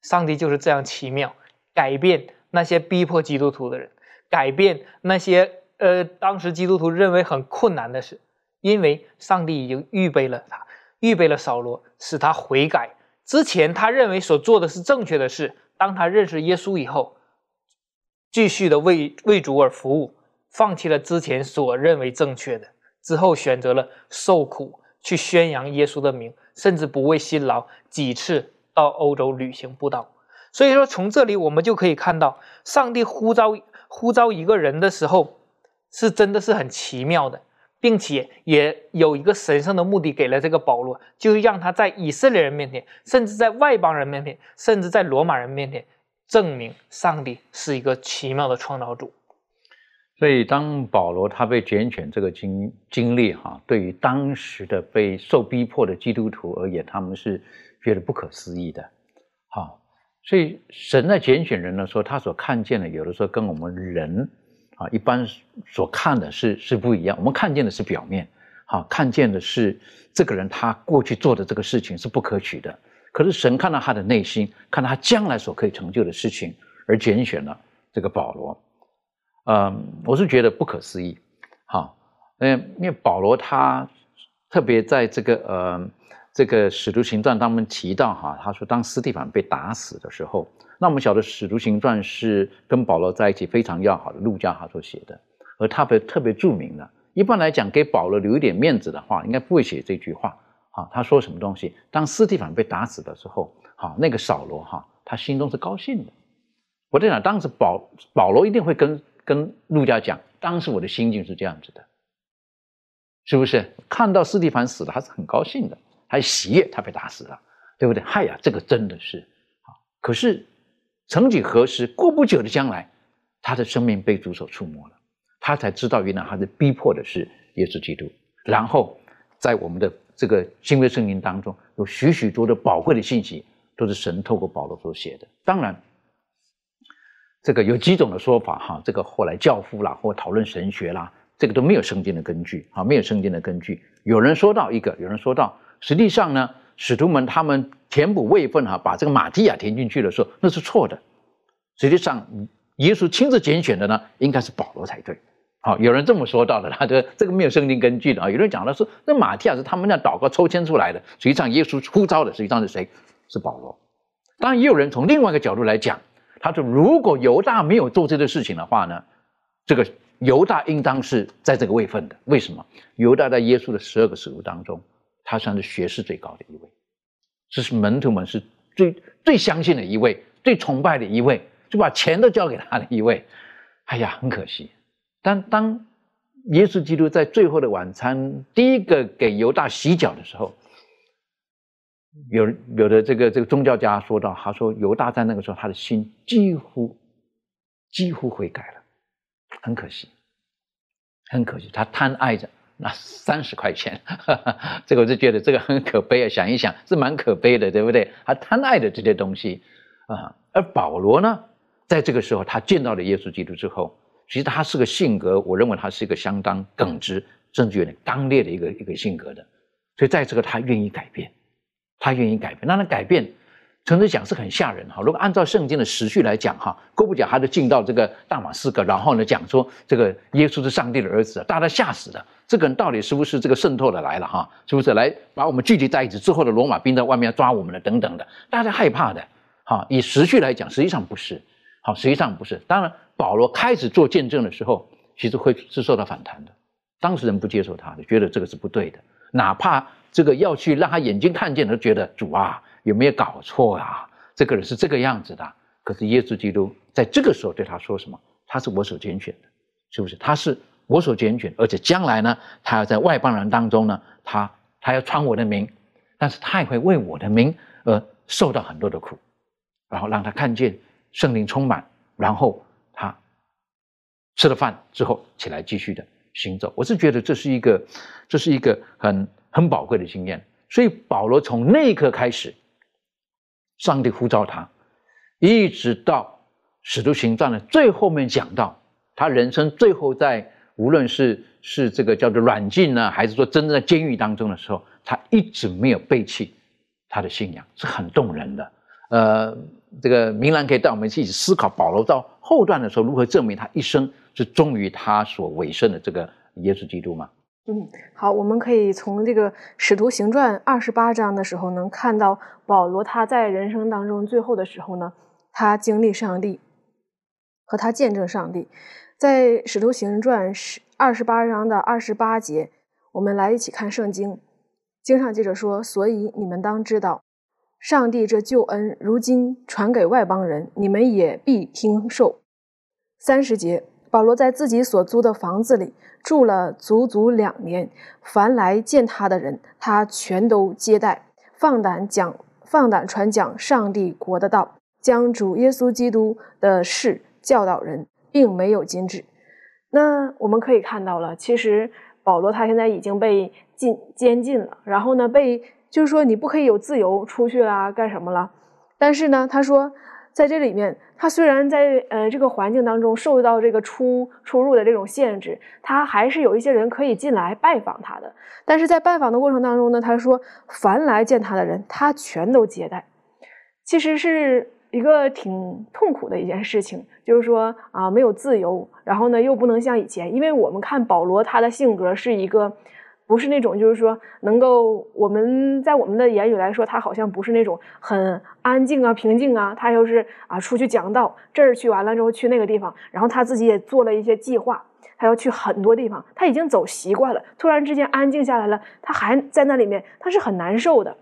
上帝就是这样奇妙，改变那些逼迫基督徒的人，改变那些呃当时基督徒认为很困难的事，因为上帝已经预备了他，预备了扫罗，使他悔改。之前他认为所做的是正确的事，当他认识耶稣以后，继续的为为主而服务。”放弃了之前所认为正确的，之后选择了受苦去宣扬耶稣的名，甚至不畏辛劳，几次到欧洲旅行布道。所以说，从这里我们就可以看到，上帝呼召呼召一个人的时候，是真的是很奇妙的，并且也有一个神圣的目的给了这个保罗，就是让他在以色列人面前，甚至在外邦人面前，甚至在罗马人面前，证明上帝是一个奇妙的创造主。所以，当保罗他被拣选这个经经历哈，对于当时的被受逼迫的基督徒而言，他们是觉得不可思议的。好，所以神在拣选人的时候，他所看见的有的时候跟我们人啊一般所看的是是不一样。我们看见的是表面，好，看见的是这个人他过去做的这个事情是不可取的。可是神看到他的内心，看到他将来所可以成就的事情，而拣选了这个保罗。嗯，我是觉得不可思议，好，嗯，因为保罗他特别在这个呃这个使徒行传当中提到哈，他说当斯蒂凡被打死的时候，那我们晓得使徒行传是跟保罗在一起非常要好的路加他所写的，而他被特别著名的，一般来讲给保罗留一点面子的话，应该不会写这句话，啊，他说什么东西？当斯蒂凡被打死的时候，好，那个扫罗哈，他心中是高兴的，我在想当时保保罗一定会跟。跟陆家讲，当时我的心境是这样子的，是不是？看到斯蒂凡死了，他是很高兴的，还喜悦他被打死了，对不对？嗨呀，这个真的是啊！可是，曾几何时，过不久的将来，他的生命被主所触摸了，他才知道原来他是逼迫的是耶稣基督。然后，在我们的这个新约圣经当中，有许许多的宝贵的信息，都是神透过保罗所写的。当然。这个有几种的说法哈，这个后来教父啦，或讨论神学啦，这个都没有圣经的根据啊，没有圣经的根据。有人说到一个，有人说到，实际上呢，使徒们他们填补位分哈，把这个马蒂亚填进去的时候，那是错的。实际上，耶稣亲自拣选的呢，应该是保罗才对。好，有人这么说到的，他 这这个没有圣经根据的啊。有人讲的是，那马蒂亚是他们那祷告抽签出来的，实际上耶稣呼召的实际上是谁？是保罗。当然，也有人从另外一个角度来讲。他说：“如果犹大没有做这个事情的话呢，这个犹大应当是在这个位份的。为什么？犹大在耶稣的十二个使徒当中，他算是学识最高的一位，这是门徒们是最最相信的一位，最崇拜的一位，就把钱都交给他的一位。哎呀，很可惜。但当耶稣基督在最后的晚餐第一个给犹大洗脚的时候。”有有的这个这个宗教家说到，他说犹大在那个时候他的心几乎几乎悔改了，很可惜，很可惜，他贪爱着那三十块钱，这个我就觉得这个很可悲啊！想一想是蛮可悲的，对不对？他贪爱的这些东西啊，而保罗呢，在这个时候他见到了耶稣基督之后，其实他是个性格，我认为他是一个相当耿直，甚至有点刚烈的一个一个性格的，所以在这个他愿意改变。他愿意改变，那他改变，诚实讲是很吓人哈。如果按照圣经的时序来讲哈，过不久他就进到这个大马士革，然后呢讲说这个耶稣是上帝的儿子，大家吓死了。这个人到底是不是这个渗透的来了哈？是不是来把我们聚集在一起之后的罗马兵在外面抓我们了等等的？大家害怕的，哈，以时序来讲，实际上不是，好，实际上不是。当然，保罗开始做见证的时候，其实会是受到反弹的，当事人不接受他的，觉得这个是不对的，哪怕这个要去让他眼睛看见，都觉得主啊，有没有搞错啊？这个人是这个样子的。可是耶稣基督在这个时候对他说什么？他是我所拣选的，是不是？他是我所拣选，而且将来呢，他要在外邦人当中呢，他他要传我的名，但是他也会为我的名而受到很多的苦，然后让他看见圣灵充满，然后他吃了饭之后起来继续的行走。我是觉得这是一个，这是一个很很宝贵的经验。所以保罗从那一刻开始，上帝呼召他。一直到使徒行传的最后面讲到，他人生最后在无论是是这个叫做软禁呢，还是说真正在监狱当中的时候，他一直没有背弃他的信仰，是很动人的。呃，这个明兰可以带我们一起思考保罗到后段的时候如何证明他一生是忠于他所委身的这个耶稣基督吗？嗯，好，我们可以从这个使徒行传二十八章的时候能看到保罗他在人生当中最后的时候呢。他经历上帝，和他见证上帝，在《使徒行传》十二十八章的二十八节，我们来一起看圣经。经上记着说：“所以你们当知道，上帝这救恩如今传给外邦人，你们也必听受。”三十节，保罗在自己所租的房子里住了足足两年，凡来见他的人，他全都接待，放胆讲，放胆传讲上帝国的道。将主耶稣基督的事教导人，并没有禁止。那我们可以看到了，其实保罗他现在已经被禁监禁了，然后呢，被就是说你不可以有自由出去啦，干什么了？但是呢，他说在这里面，他虽然在呃这个环境当中受到这个出出入的这种限制，他还是有一些人可以进来拜访他的。但是在拜访的过程当中呢，他说凡来见他的人，他全都接待。其实是。一个挺痛苦的一件事情，就是说啊，没有自由，然后呢，又不能像以前，因为我们看保罗他的性格是一个，不是那种就是说能够我们在我们的言语来说，他好像不是那种很安静啊、平静啊，他又是啊出去讲道，这儿去完了之后去那个地方，然后他自己也做了一些计划，他要去很多地方，他已经走习惯了，突然之间安静下来了，他还在那里面，他是很难受的，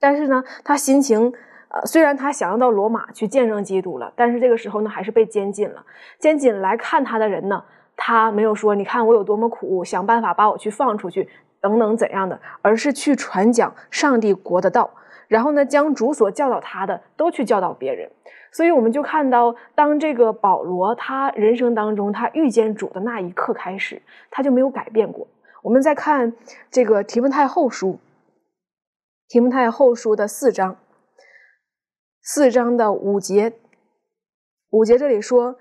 但是呢，他心情。呃，虽然他想要到罗马去见证基督了，但是这个时候呢，还是被监禁了。监禁来看他的人呢，他没有说“你看我有多么苦，想办法把我去放出去”等等怎样的，而是去传讲上帝国的道，然后呢，将主所教导他的都去教导别人。所以我们就看到，当这个保罗他人生当中他遇见主的那一刻开始，他就没有改变过。我们再看这个提摩太后书，提摩太后书的四章。四章的五节，五节这里说：“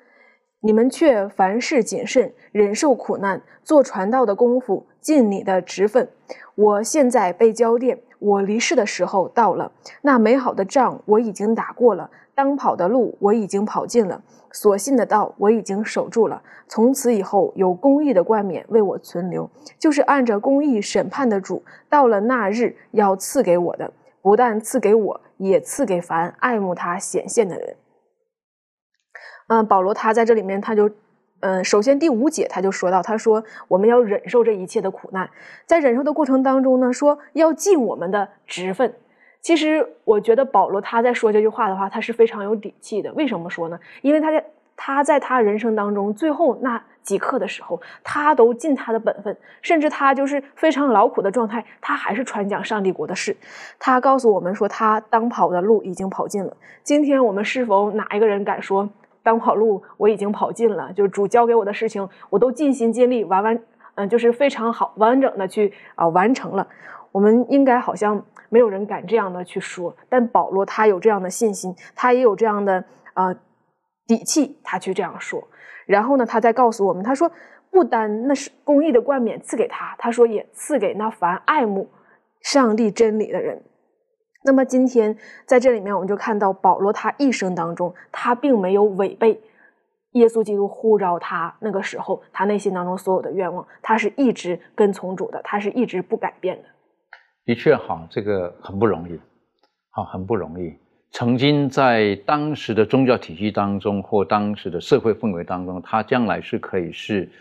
你们却凡事谨慎，忍受苦难，做传道的功夫，尽你的职分。我现在被交电，我离世的时候到了。那美好的仗我已经打过了，当跑的路我已经跑尽了，所信的道我已经守住了。从此以后，有公义的冠冕为我存留，就是按着公义审判的主，到了那日要赐给我的，不但赐给我。”也赐给凡爱慕他显现的人。嗯，保罗他在这里面，他就，嗯，首先第五节他就说到，他说我们要忍受这一切的苦难，在忍受的过程当中呢，说要尽我们的职分。其实我觉得保罗他在说这句话的话，他是非常有底气的。为什么说呢？因为他在他在他人生当中最后那。几刻的时候，他都尽他的本分，甚至他就是非常劳苦的状态，他还是传讲上帝国的事。他告诉我们说，他当跑的路已经跑尽了。今天我们是否哪一个人敢说当跑路我已经跑尽了？就是主交给我的事情，我都尽心尽力完完，嗯，就是非常好完整的去啊完成了。我们应该好像没有人敢这样的去说，但保罗他有这样的信心，他也有这样的呃底气，他去这样说。然后呢，他再告诉我们，他说，不单那是公义的冠冕赐给他，他说也赐给那凡爱慕上帝真理的人。那么今天在这里面，我们就看到保罗他一生当中，他并没有违背耶稣基督呼召他那个时候，他内心当中所有的愿望，他是一直跟从主的，他是一直不改变的。的确，好，这个很不容易，好，很不容易。曾经在当时的宗教体系当中，或当时的社会氛围当中，他将来是可以是，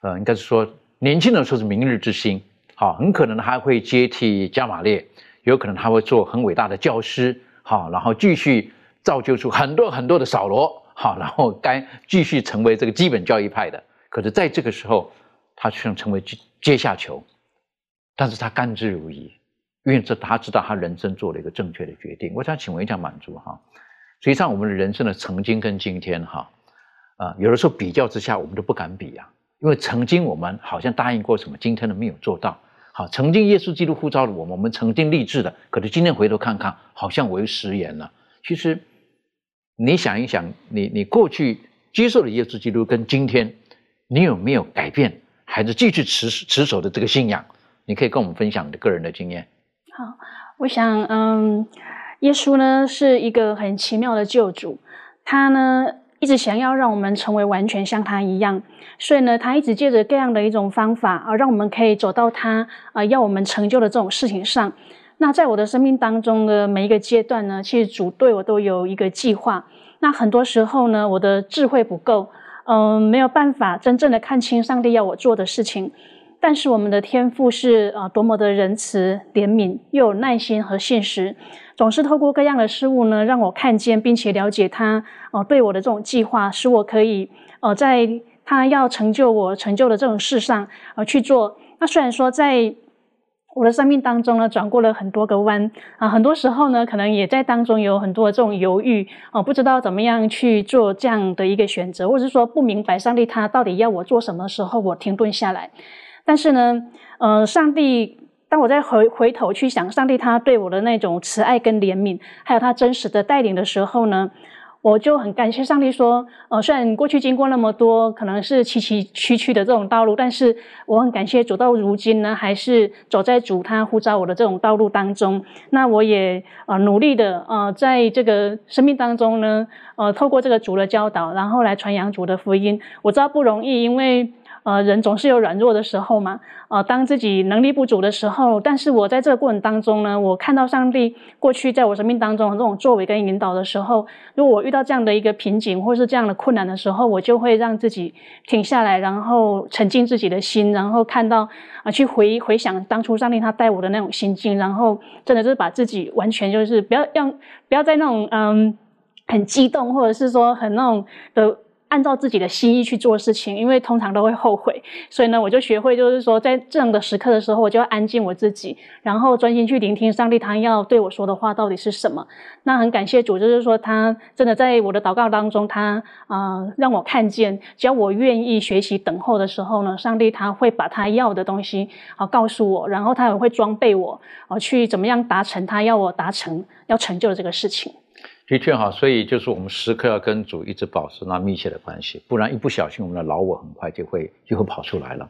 呃，应该是说年轻的时候是明日之星，好，很可能他会接替加马列，有可能他会做很伟大的教师，好，然后继续造就出很多很多的扫罗。好，然后该继续成为这个基本教义派的，可是在这个时候，他却成为阶阶下囚，但是他甘之如饴，因为这他知道他人生做了一个正确的决定。我想请问一下满足哈，实际上我们的人生的曾经跟今天哈，啊，有的时候比较之下，我们都不敢比啊，因为曾经我们好像答应过什么，今天都没有做到。好，曾经耶稣基督呼召了我们，我们曾经立志的，可是今天回头看看，好像为食言了。其实。你想一想，你你过去接受了耶稣基督，跟今天你有没有改变，还是继续持持守的这个信仰？你可以跟我们分享你的个人的经验。好，我想，嗯，耶稣呢是一个很奇妙的救主，他呢一直想要让我们成为完全像他一样，所以呢，他一直借着各样的一种方法啊，让我们可以走到他啊要我们成就的这种事情上。那在我的生命当中的每一个阶段呢，其实主对我都有一个计划。那很多时候呢，我的智慧不够，嗯，没有办法真正的看清上帝要我做的事情。但是我们的天赋是啊，多么的仁慈、怜悯，又有耐心和现实，总是透过各样的事物呢，让我看见并且了解他哦对我的这种计划，使我可以呃在他要成就我成就的这种事上啊去做。那虽然说在我的生命当中呢，转过了很多个弯啊，很多时候呢，可能也在当中有很多这种犹豫哦，不知道怎么样去做这样的一个选择，或者是说不明白上帝他到底要我做什么时候，我停顿下来。但是呢，呃，上帝，当我再回回头去想上帝他对我的那种慈爱跟怜悯，还有他真实的带领的时候呢。我就很感谢上帝说，呃，虽然过去经过那么多可能是崎崎岖岖的这种道路，但是我很感谢走到如今呢，还是走在主他呼召我的这种道路当中。那我也呃努力的呃在这个生命当中呢，呃透过这个主的教导，然后来传扬主的福音。我知道不容易，因为。呃，人总是有软弱的时候嘛。呃，当自己能力不足的时候，但是我在这个过程当中呢，我看到上帝过去在我生命当中这种作为跟引导的时候，如果我遇到这样的一个瓶颈或是这样的困难的时候，我就会让自己停下来，然后沉浸自己的心，然后看到啊，去回回想当初上帝他带我的那种心境，然后真的就是把自己完全就是不要让不要在那种嗯很激动或者是说很那种的。按照自己的心意去做事情，因为通常都会后悔，所以呢，我就学会，就是说，在这样的时刻的时候，我就要安静我自己，然后专心去聆听上帝他要对我说的话到底是什么。那很感谢主，就是说他真的在我的祷告当中，他啊让我看见，只要我愿意学习等候的时候呢，上帝他会把他要的东西啊告诉我，然后他也会装备我啊去怎么样达成他要我达成要成就的这个事情。的确哈，所以就是我们时刻要跟主一直保持那密切的关系，不然一不小心，我们的老我很快就会就会跑出来了。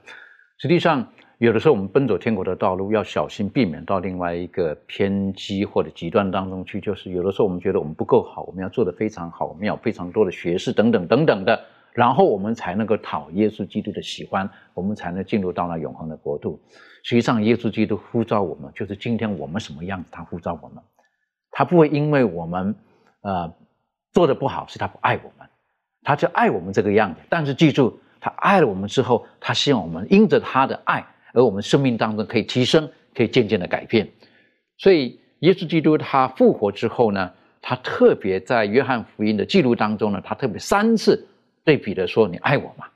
实际上，有的时候我们奔走天国的道路，要小心避免到另外一个偏激或者极端当中去。就是有的时候我们觉得我们不够好，我们要做得非常好，我们要非常多的学识等等等等的，然后我们才能够讨耶稣基督的喜欢，我们才能进入到那永恒的国度。实际上，耶稣基督呼召我们，就是今天我们什么样子，他呼召我们，他不会因为我们。呃，做的不好是他不爱我们，他就爱我们这个样子。但是记住，他爱了我们之后，他希望我们因着他的爱，而我们生命当中可以提升，可以渐渐的改变。所以，耶稣基督他复活之后呢，他特别在约翰福音的记录当中呢，他特别三次对比的说：“你爱我吗？”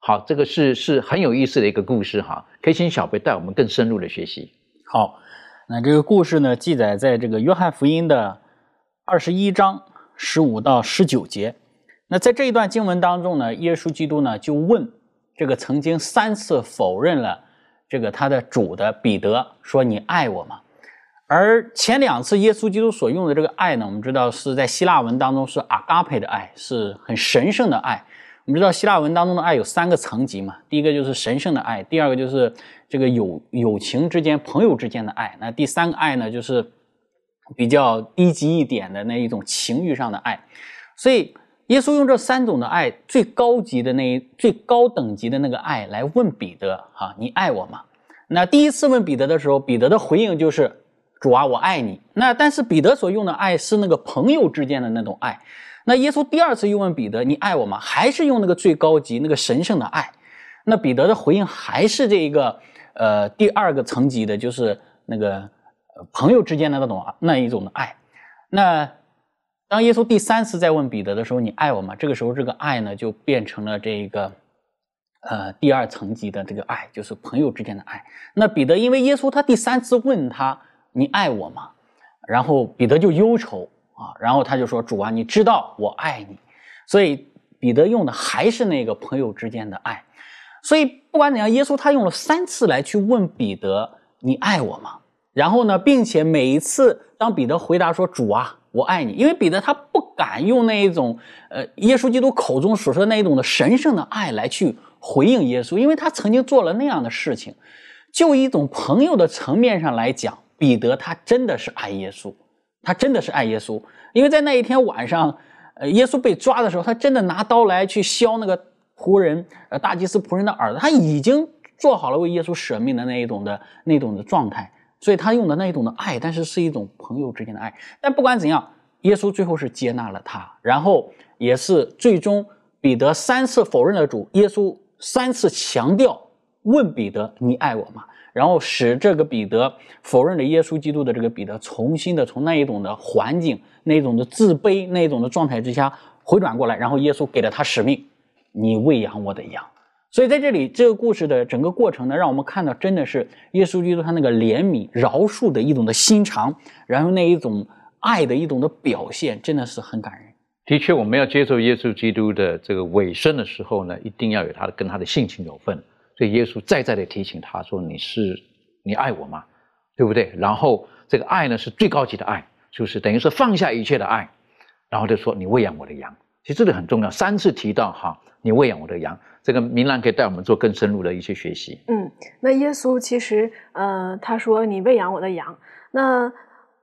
好，这个是是很有意思的一个故事哈，可以请小贝带我们更深入的学习。好，那这个故事呢，记载在这个约翰福音的。二十一章十五到十九节，那在这一段经文当中呢，耶稣基督呢就问这个曾经三次否认了这个他的主的彼得说：“你爱我吗？”而前两次耶稣基督所用的这个爱呢，我们知道是在希腊文当中是阿嘎佩的爱，是很神圣的爱。我们知道希腊文当中的爱有三个层级嘛，第一个就是神圣的爱，第二个就是这个友友情之间、朋友之间的爱，那第三个爱呢就是。比较低级一点的那一种情欲上的爱，所以耶稣用这三种的爱，最高级的那一最高等级的那个爱来问彼得：哈，你爱我吗？那第一次问彼得的时候，彼得的回应就是：“主啊，我爱你。”那但是彼得所用的爱是那个朋友之间的那种爱。那耶稣第二次又问彼得：“你爱我吗？”还是用那个最高级、那个神圣的爱。那彼得的回应还是这一个呃第二个层级的，就是那个朋友之间的那种那一种的爱。那当耶稣第三次再问彼得的时候：“你爱我吗？”这个时候，这个爱呢就变成了这个，呃，第二层级的这个爱，就是朋友之间的爱。那彼得因为耶稣他第三次问他：“你爱我吗？”然后彼得就忧愁啊，然后他就说：“主啊，你知道我爱你。”所以彼得用的还是那个朋友之间的爱。所以不管怎样，耶稣他用了三次来去问彼得：“你爱我吗？”然后呢，并且每一次当彼得回答说：“主啊。”我爱你，因为彼得他不敢用那一种，呃，耶稣基督口中所说的那一种的神圣的爱来去回应耶稣，因为他曾经做了那样的事情。就一种朋友的层面上来讲，彼得他真的是爱耶稣，他真的是爱耶稣，因为在那一天晚上，呃，耶稣被抓的时候，他真的拿刀来去削那个仆人，呃，大祭司仆人的耳朵，他已经做好了为耶稣舍命的那一种的那种的状态。所以他用的那一种的爱，但是是一种朋友之间的爱。但不管怎样，耶稣最后是接纳了他，然后也是最终彼得三次否认了主，耶稣三次强调问彼得：“你爱我吗？”然后使这个彼得否认了耶稣基督的这个彼得，重新的从那一种的环境、那一种的自卑、那一种的状态之下回转过来，然后耶稣给了他使命：“你喂养我的羊。”所以在这里，这个故事的整个过程呢，让我们看到真的是耶稣基督他那个怜悯、饶恕的一种的心肠，然后那一种爱的一种的表现，真的是很感人。的确，我们要接受耶稣基督的这个尾声的时候呢，一定要有他跟他的性情有份。所以耶稣再再的提醒他说：“你是你爱我吗？对不对？”然后这个爱呢是最高级的爱，就是等于是放下一切的爱，然后就说：“你喂养我的羊。”其实这里很重要，三次提到哈，你喂养我的羊。这个明兰可以带我们做更深入的一些学习。嗯，那耶稣其实，呃，他说你喂养我的羊。那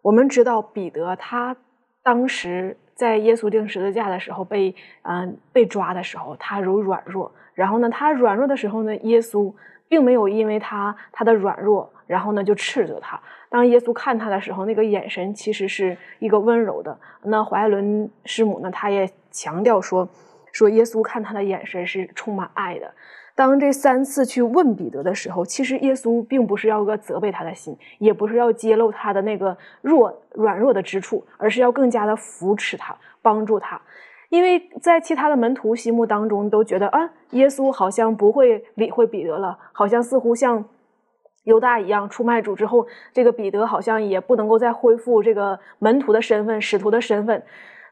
我们知道彼得他当时在耶稣钉十字架的时候被，嗯，被抓的时候，他如软弱。然后呢，他软弱的时候呢，耶稣并没有因为他他的软弱，然后呢就斥责他。当耶稣看他的时候，那个眼神其实是一个温柔的。那怀伦师母呢，他也强调说。说耶稣看他的眼神是充满爱的。当这三次去问彼得的时候，其实耶稣并不是要个责备他的心，也不是要揭露他的那个弱软弱的之处，而是要更加的扶持他，帮助他。因为在其他的门徒心目当中，都觉得啊，耶稣好像不会理会彼得了，好像似乎像犹大一样出卖主之后，这个彼得好像也不能够再恢复这个门徒的身份、使徒的身份。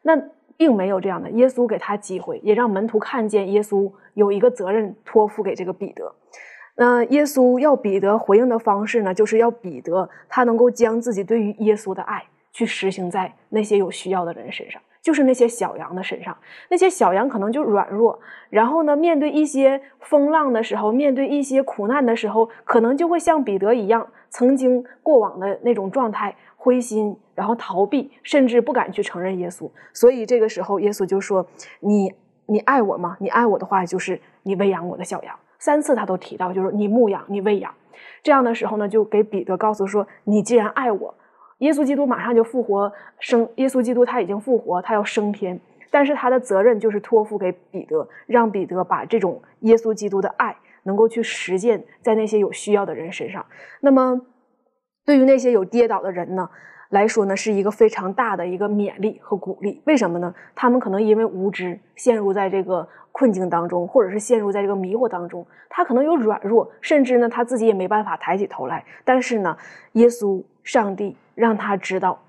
那。并没有这样的，耶稣给他机会，也让门徒看见耶稣有一个责任托付给这个彼得。那耶稣要彼得回应的方式呢，就是要彼得他能够将自己对于耶稣的爱去实行在那些有需要的人身上，就是那些小羊的身上。那些小羊可能就软弱，然后呢，面对一些风浪的时候，面对一些苦难的时候，可能就会像彼得一样，曾经过往的那种状态。灰心，然后逃避，甚至不敢去承认耶稣。所以这个时候，耶稣就说：“你，你爱我吗？你爱我的话，就是你喂养我的小羊。”三次他都提到，就是你牧养，你喂养。这样的时候呢，就给彼得告诉说：“你既然爱我，耶稣基督马上就复活生。耶稣基督他已经复活，他要升天。但是他的责任就是托付给彼得，让彼得把这种耶稣基督的爱能够去实践在那些有需要的人身上。那么。”对于那些有跌倒的人呢来说呢，是一个非常大的一个勉励和鼓励。为什么呢？他们可能因为无知陷入在这个困境当中，或者是陷入在这个迷惑当中。他可能有软弱，甚至呢他自己也没办法抬起头来。但是呢，耶稣、上帝让他知道，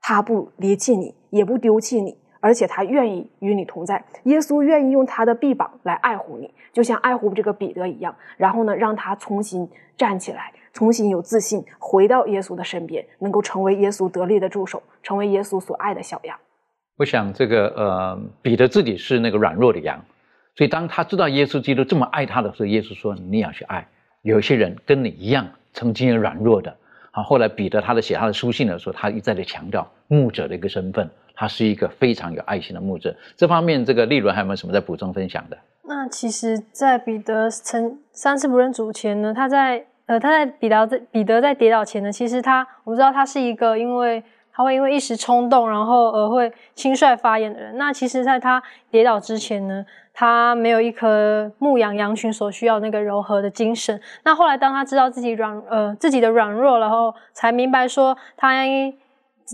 他不离弃你，也不丢弃你，而且他愿意与你同在。耶稣愿意用他的臂膀来爱护你，就像爱护这个彼得一样。然后呢，让他重新站起来。重新有自信，回到耶稣的身边，能够成为耶稣得力的助手，成为耶稣所爱的小羊。我想，这个呃，彼得自己是那个软弱的羊，所以当他知道耶稣基督这么爱他的时候，耶稣说：“你要去爱。”有些人跟你一样，曾经也软弱的。好，后来彼得他的写他的书信的时候，他一再的强调牧者的一个身份。他是一个非常有爱心的牧者。这方面，这个利伦还有没有什么在补充分享的？那其实，在彼得曾三次不认主前呢，他在呃他在彼得在彼得在跌倒前呢，其实他我们知道他是一个因为他会因为一时冲动，然后而会轻率发言的人。那其实，在他跌倒之前呢，他没有一颗牧养羊群所需要那个柔和的精神。那后来，当他知道自己软呃自己的软弱，然后才明白说他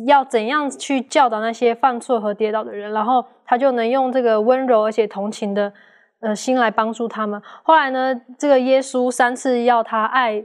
要怎样去教导那些犯错和跌倒的人，然后他就能用这个温柔而且同情的。呃，心来帮助他们。后来呢，这个耶稣三次要他爱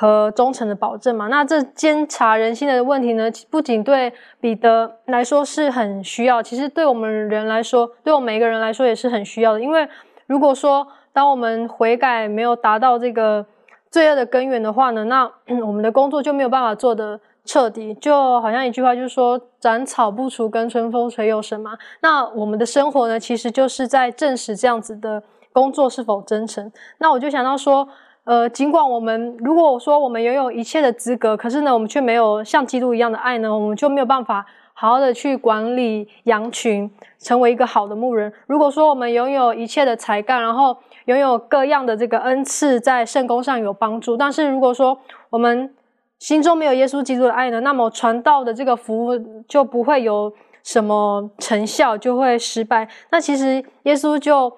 和忠诚的保证嘛。那这监察人心的问题呢，不仅对彼得来说是很需要，其实对我们人来说，对我们每一个人来说也是很需要的。因为如果说当我们悔改没有达到这个罪恶的根源的话呢，那 我们的工作就没有办法做的。彻底就好像一句话，就是说“斩草不除，根春风吹又生”嘛。那我们的生活呢，其实就是在证实这样子的工作是否真诚。那我就想到说，呃，尽管我们如果说我们拥有一切的资格，可是呢，我们却没有像基督一样的爱呢，我们就没有办法好好的去管理羊群，成为一个好的牧人。如果说我们拥有一切的才干，然后拥有各样的这个恩赐，在圣功上有帮助，但是如果说我们心中没有耶稣基督的爱呢，那么传道的这个服务就不会有什么成效，就会失败。那其实耶稣就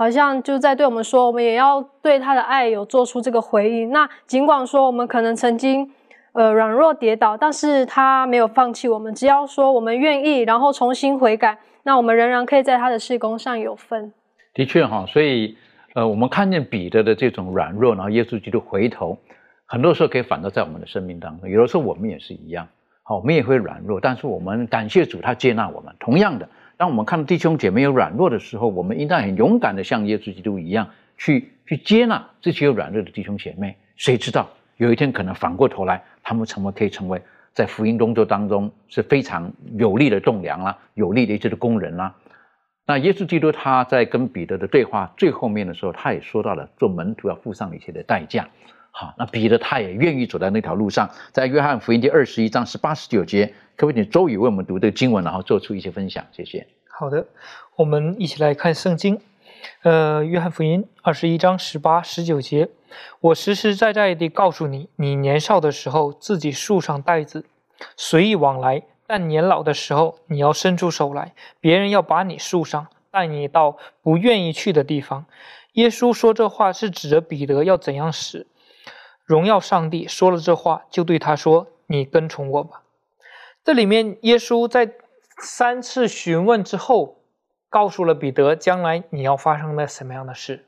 好像就在对我们说，我们也要对他的爱有做出这个回应。那尽管说我们可能曾经呃软弱跌倒，但是他没有放弃我们。只要说我们愿意，然后重新悔改，那我们仍然可以在他的事工上有份。的确哈，所以呃，我们看见彼得的这种软弱，然后耶稣基督回头。很多时候可以反照在我们的生命当中，有的时候我们也是一样，好，我们也会软弱，但是我们感谢主，他接纳我们。同样的，当我们看到弟兄姐妹有软弱的时候，我们应当很勇敢的像耶稣基督一样，去去接纳这些有软弱的弟兄姐妹。谁知道有一天可能反过头来，他们成为可以成为在福音工作当中是非常有力的栋梁啦，有力的一些的工人啦。那耶稣基督他在跟彼得的对话最后面的时候，他也说到了做门徒要付上一些的代价。好，那彼得他也愿意走在那条路上，在约翰福音第二十一章十八十九节，可不可以周宇为我们读这个经文，然后做出一些分享？谢谢。好的，我们一起来看圣经。呃，约翰福音二十一章十八十九节，我实实在在地告诉你，你年少的时候自己束上带子，随意往来；但年老的时候，你要伸出手来，别人要把你束上，带你到不愿意去的地方。耶稣说这话是指着彼得要怎样死。荣耀上帝说了这话，就对他说：“你跟从我吧。”这里面，耶稣在三次询问之后，告诉了彼得将来你要发生的什么样的事。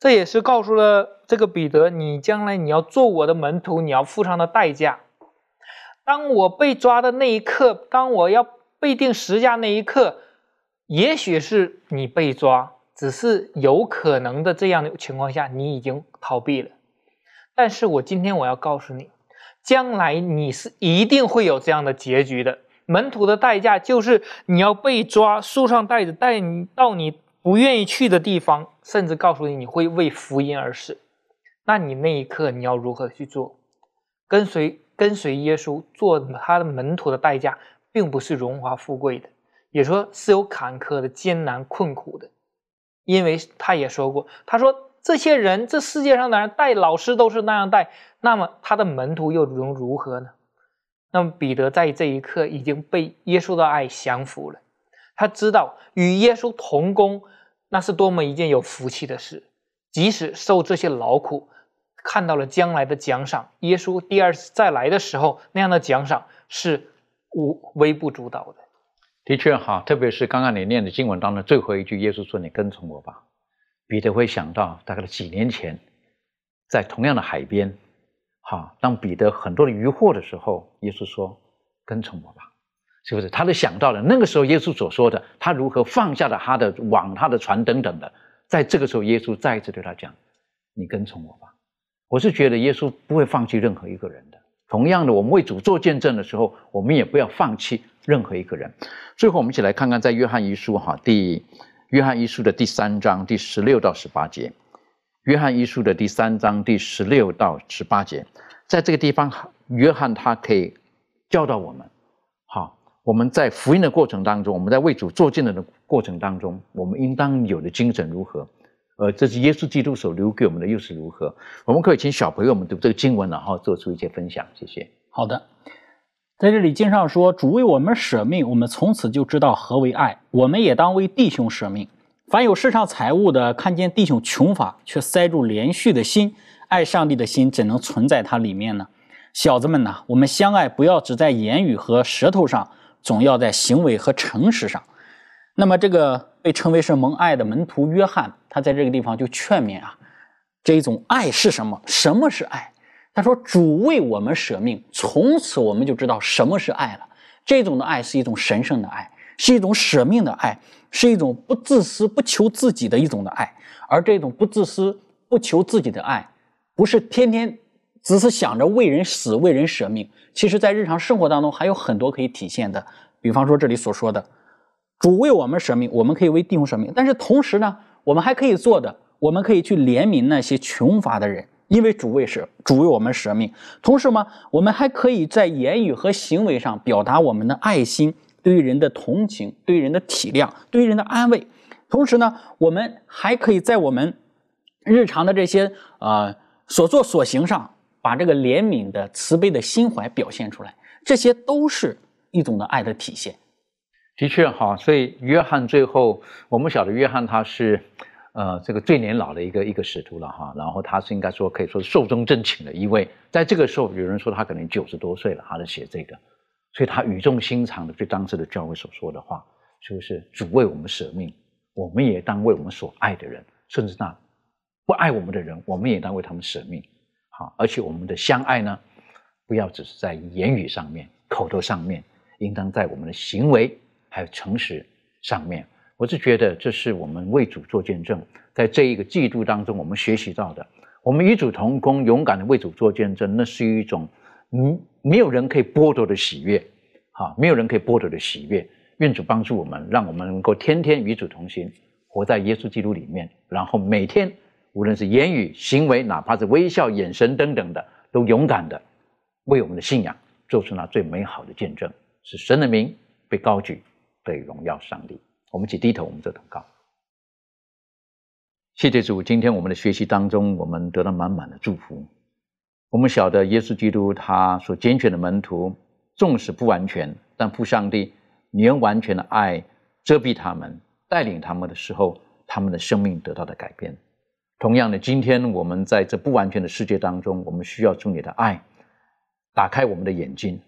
这也是告诉了这个彼得，你将来你要做我的门徒，你要付上的代价。当我被抓的那一刻，当我要被定十架那一刻，也许是你被抓，只是有可能的这样的情况下，你已经逃避了。但是我今天我要告诉你，将来你是一定会有这样的结局的。门徒的代价就是你要被抓，树上带着，带你到你不愿意去的地方，甚至告诉你你会为福音而死。那你那一刻你要如何去做？跟随跟随耶稣做他的门徒的代价，并不是荣华富贵的，也说是有坎坷的、艰难困苦的。因为他也说过，他说。这些人，这世界上的人带老师都是那样带，那么他的门徒又能如何呢？那么彼得在这一刻已经被耶稣的爱降服了，他知道与耶稣同工，那是多么一件有福气的事。即使受这些劳苦，看到了将来的奖赏，耶稣第二次再来的时候，那样的奖赏是无微不足道的。的确哈，特别是刚刚你念的经文当中最后一句，耶稣说：“你跟从我吧。”彼得会想到，大概在几年前，在同样的海边，哈，当彼得很多的渔获的时候，耶稣说：“跟从我吧。”是不是？他都想到了那个时候耶稣所说的，他如何放下了他的网、他的船等等的。在这个时候，耶稣再一次对他讲：“你跟从我吧。”我是觉得耶稣不会放弃任何一个人的。同样的，我们为主做见证的时候，我们也不要放弃任何一个人。最后，我们一起来看看在约翰一书哈第。约翰一书的第三章第十六到十八节，约翰一书的第三章第十六到十八节，在这个地方，约翰他可以教导我们，好，我们在福音的过程当中，我们在为主做见证的过程当中，我们应当有的精神如何？而这是耶稣基督所留给我们的又是如何？我们可以请小朋友们读这个经文，然后做出一些分享。谢谢。好的，在这里经上说，主为我们舍命，我们从此就知道何为爱。我们也当为弟兄舍命。凡有世上财物的，看见弟兄穷乏，却塞住连续的心，爱上帝的心怎能存在他里面呢？小子们呐，我们相爱，不要只在言语和舌头上。总要在行为和诚实上。那么，这个被称为是蒙爱的门徒约翰，他在这个地方就劝勉啊，这一种爱是什么？什么是爱？他说：“主为我们舍命，从此我们就知道什么是爱了。这种的爱是一种神圣的爱，是一种舍命的爱，是一种不自私、不求自己的一种的爱。而这种不自私、不求自己的爱，不是天天只是想着为人死、为人舍命。”其实，在日常生活当中还有很多可以体现的，比方说这里所说的，主为我们舍命，我们可以为弟兄舍命。但是同时呢，我们还可以做的，我们可以去怜悯那些穷乏的人，因为主为舍，主为我们舍命。同时嘛，我们还可以在言语和行为上表达我们的爱心，对于人的同情，对于人的体谅，对于人的安慰。同时呢，我们还可以在我们日常的这些啊所作所行上。把这个怜悯的、慈悲的心怀表现出来，这些都是一种的爱的体现。的确哈，所以约翰最后，我们晓得约翰他是，呃，这个最年老的一个一个使徒了哈。然后他是应该说可以说是寿终正寝的一位，在这个时候，有人说他可能九十多岁了，他在写这个，所以他语重心长的对当时的教会所说的话，就是主为我们舍命，我们也当为我们所爱的人，甚至那不爱我们的人，我们也当为他们舍命。好，而且我们的相爱呢，不要只是在言语上面、口头上面，应当在我们的行为还有诚实上面。我是觉得这是我们为主做见证，在这一个季度当中，我们学习到的。我们与主同工，勇敢的为主做见证，那是一种嗯，没有人可以剥夺的喜悦。哈，没有人可以剥夺的喜悦。愿主帮助我们，让我们能够天天与主同行，活在耶稣基督里面，然后每天。无论是言语、行为，哪怕是微笑、眼神等等的，都勇敢的为我们的信仰做出那最美好的见证，使神的名被高举，被荣耀上帝。我们一起低头，我们做祷告。谢谢主，今天我们的学习当中，我们得到满满的祝福。我们晓得耶稣基督他所拣选的门徒，纵使不完全，但父上帝你用完全的爱遮蔽他们，带领他们的时候，他们的生命得到的改变。同样的，今天我们在这不完全的世界当中，我们需要主你的爱，打开我们的眼睛，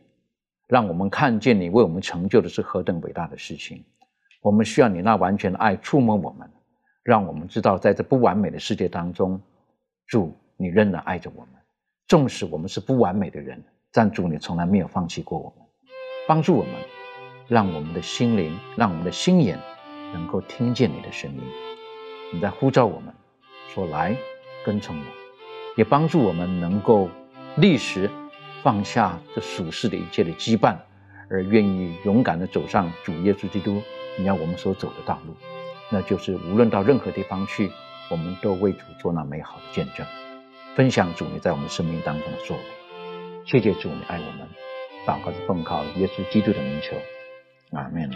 让我们看见你为我们成就的是何等伟大的事情。我们需要你那完全的爱触摸我们，让我们知道在这不完美的世界当中，主你仍然爱着我们。纵使我们是不完美的人，但主你从来没有放弃过我们，帮助我们，让我们的心灵，让我们的心眼能够听见你的声音，你在呼召我们。说来跟从我，也帮助我们能够立时放下这俗世的一切的羁绊，而愿意勇敢的走上主耶稣基督你要我们所走的道路，那就是无论到任何地方去，我们都为主做那美好的见证，分享主你在我们生命当中的作为。谢谢主你爱我们，祷告是奉靠耶稣基督的名求，阿门。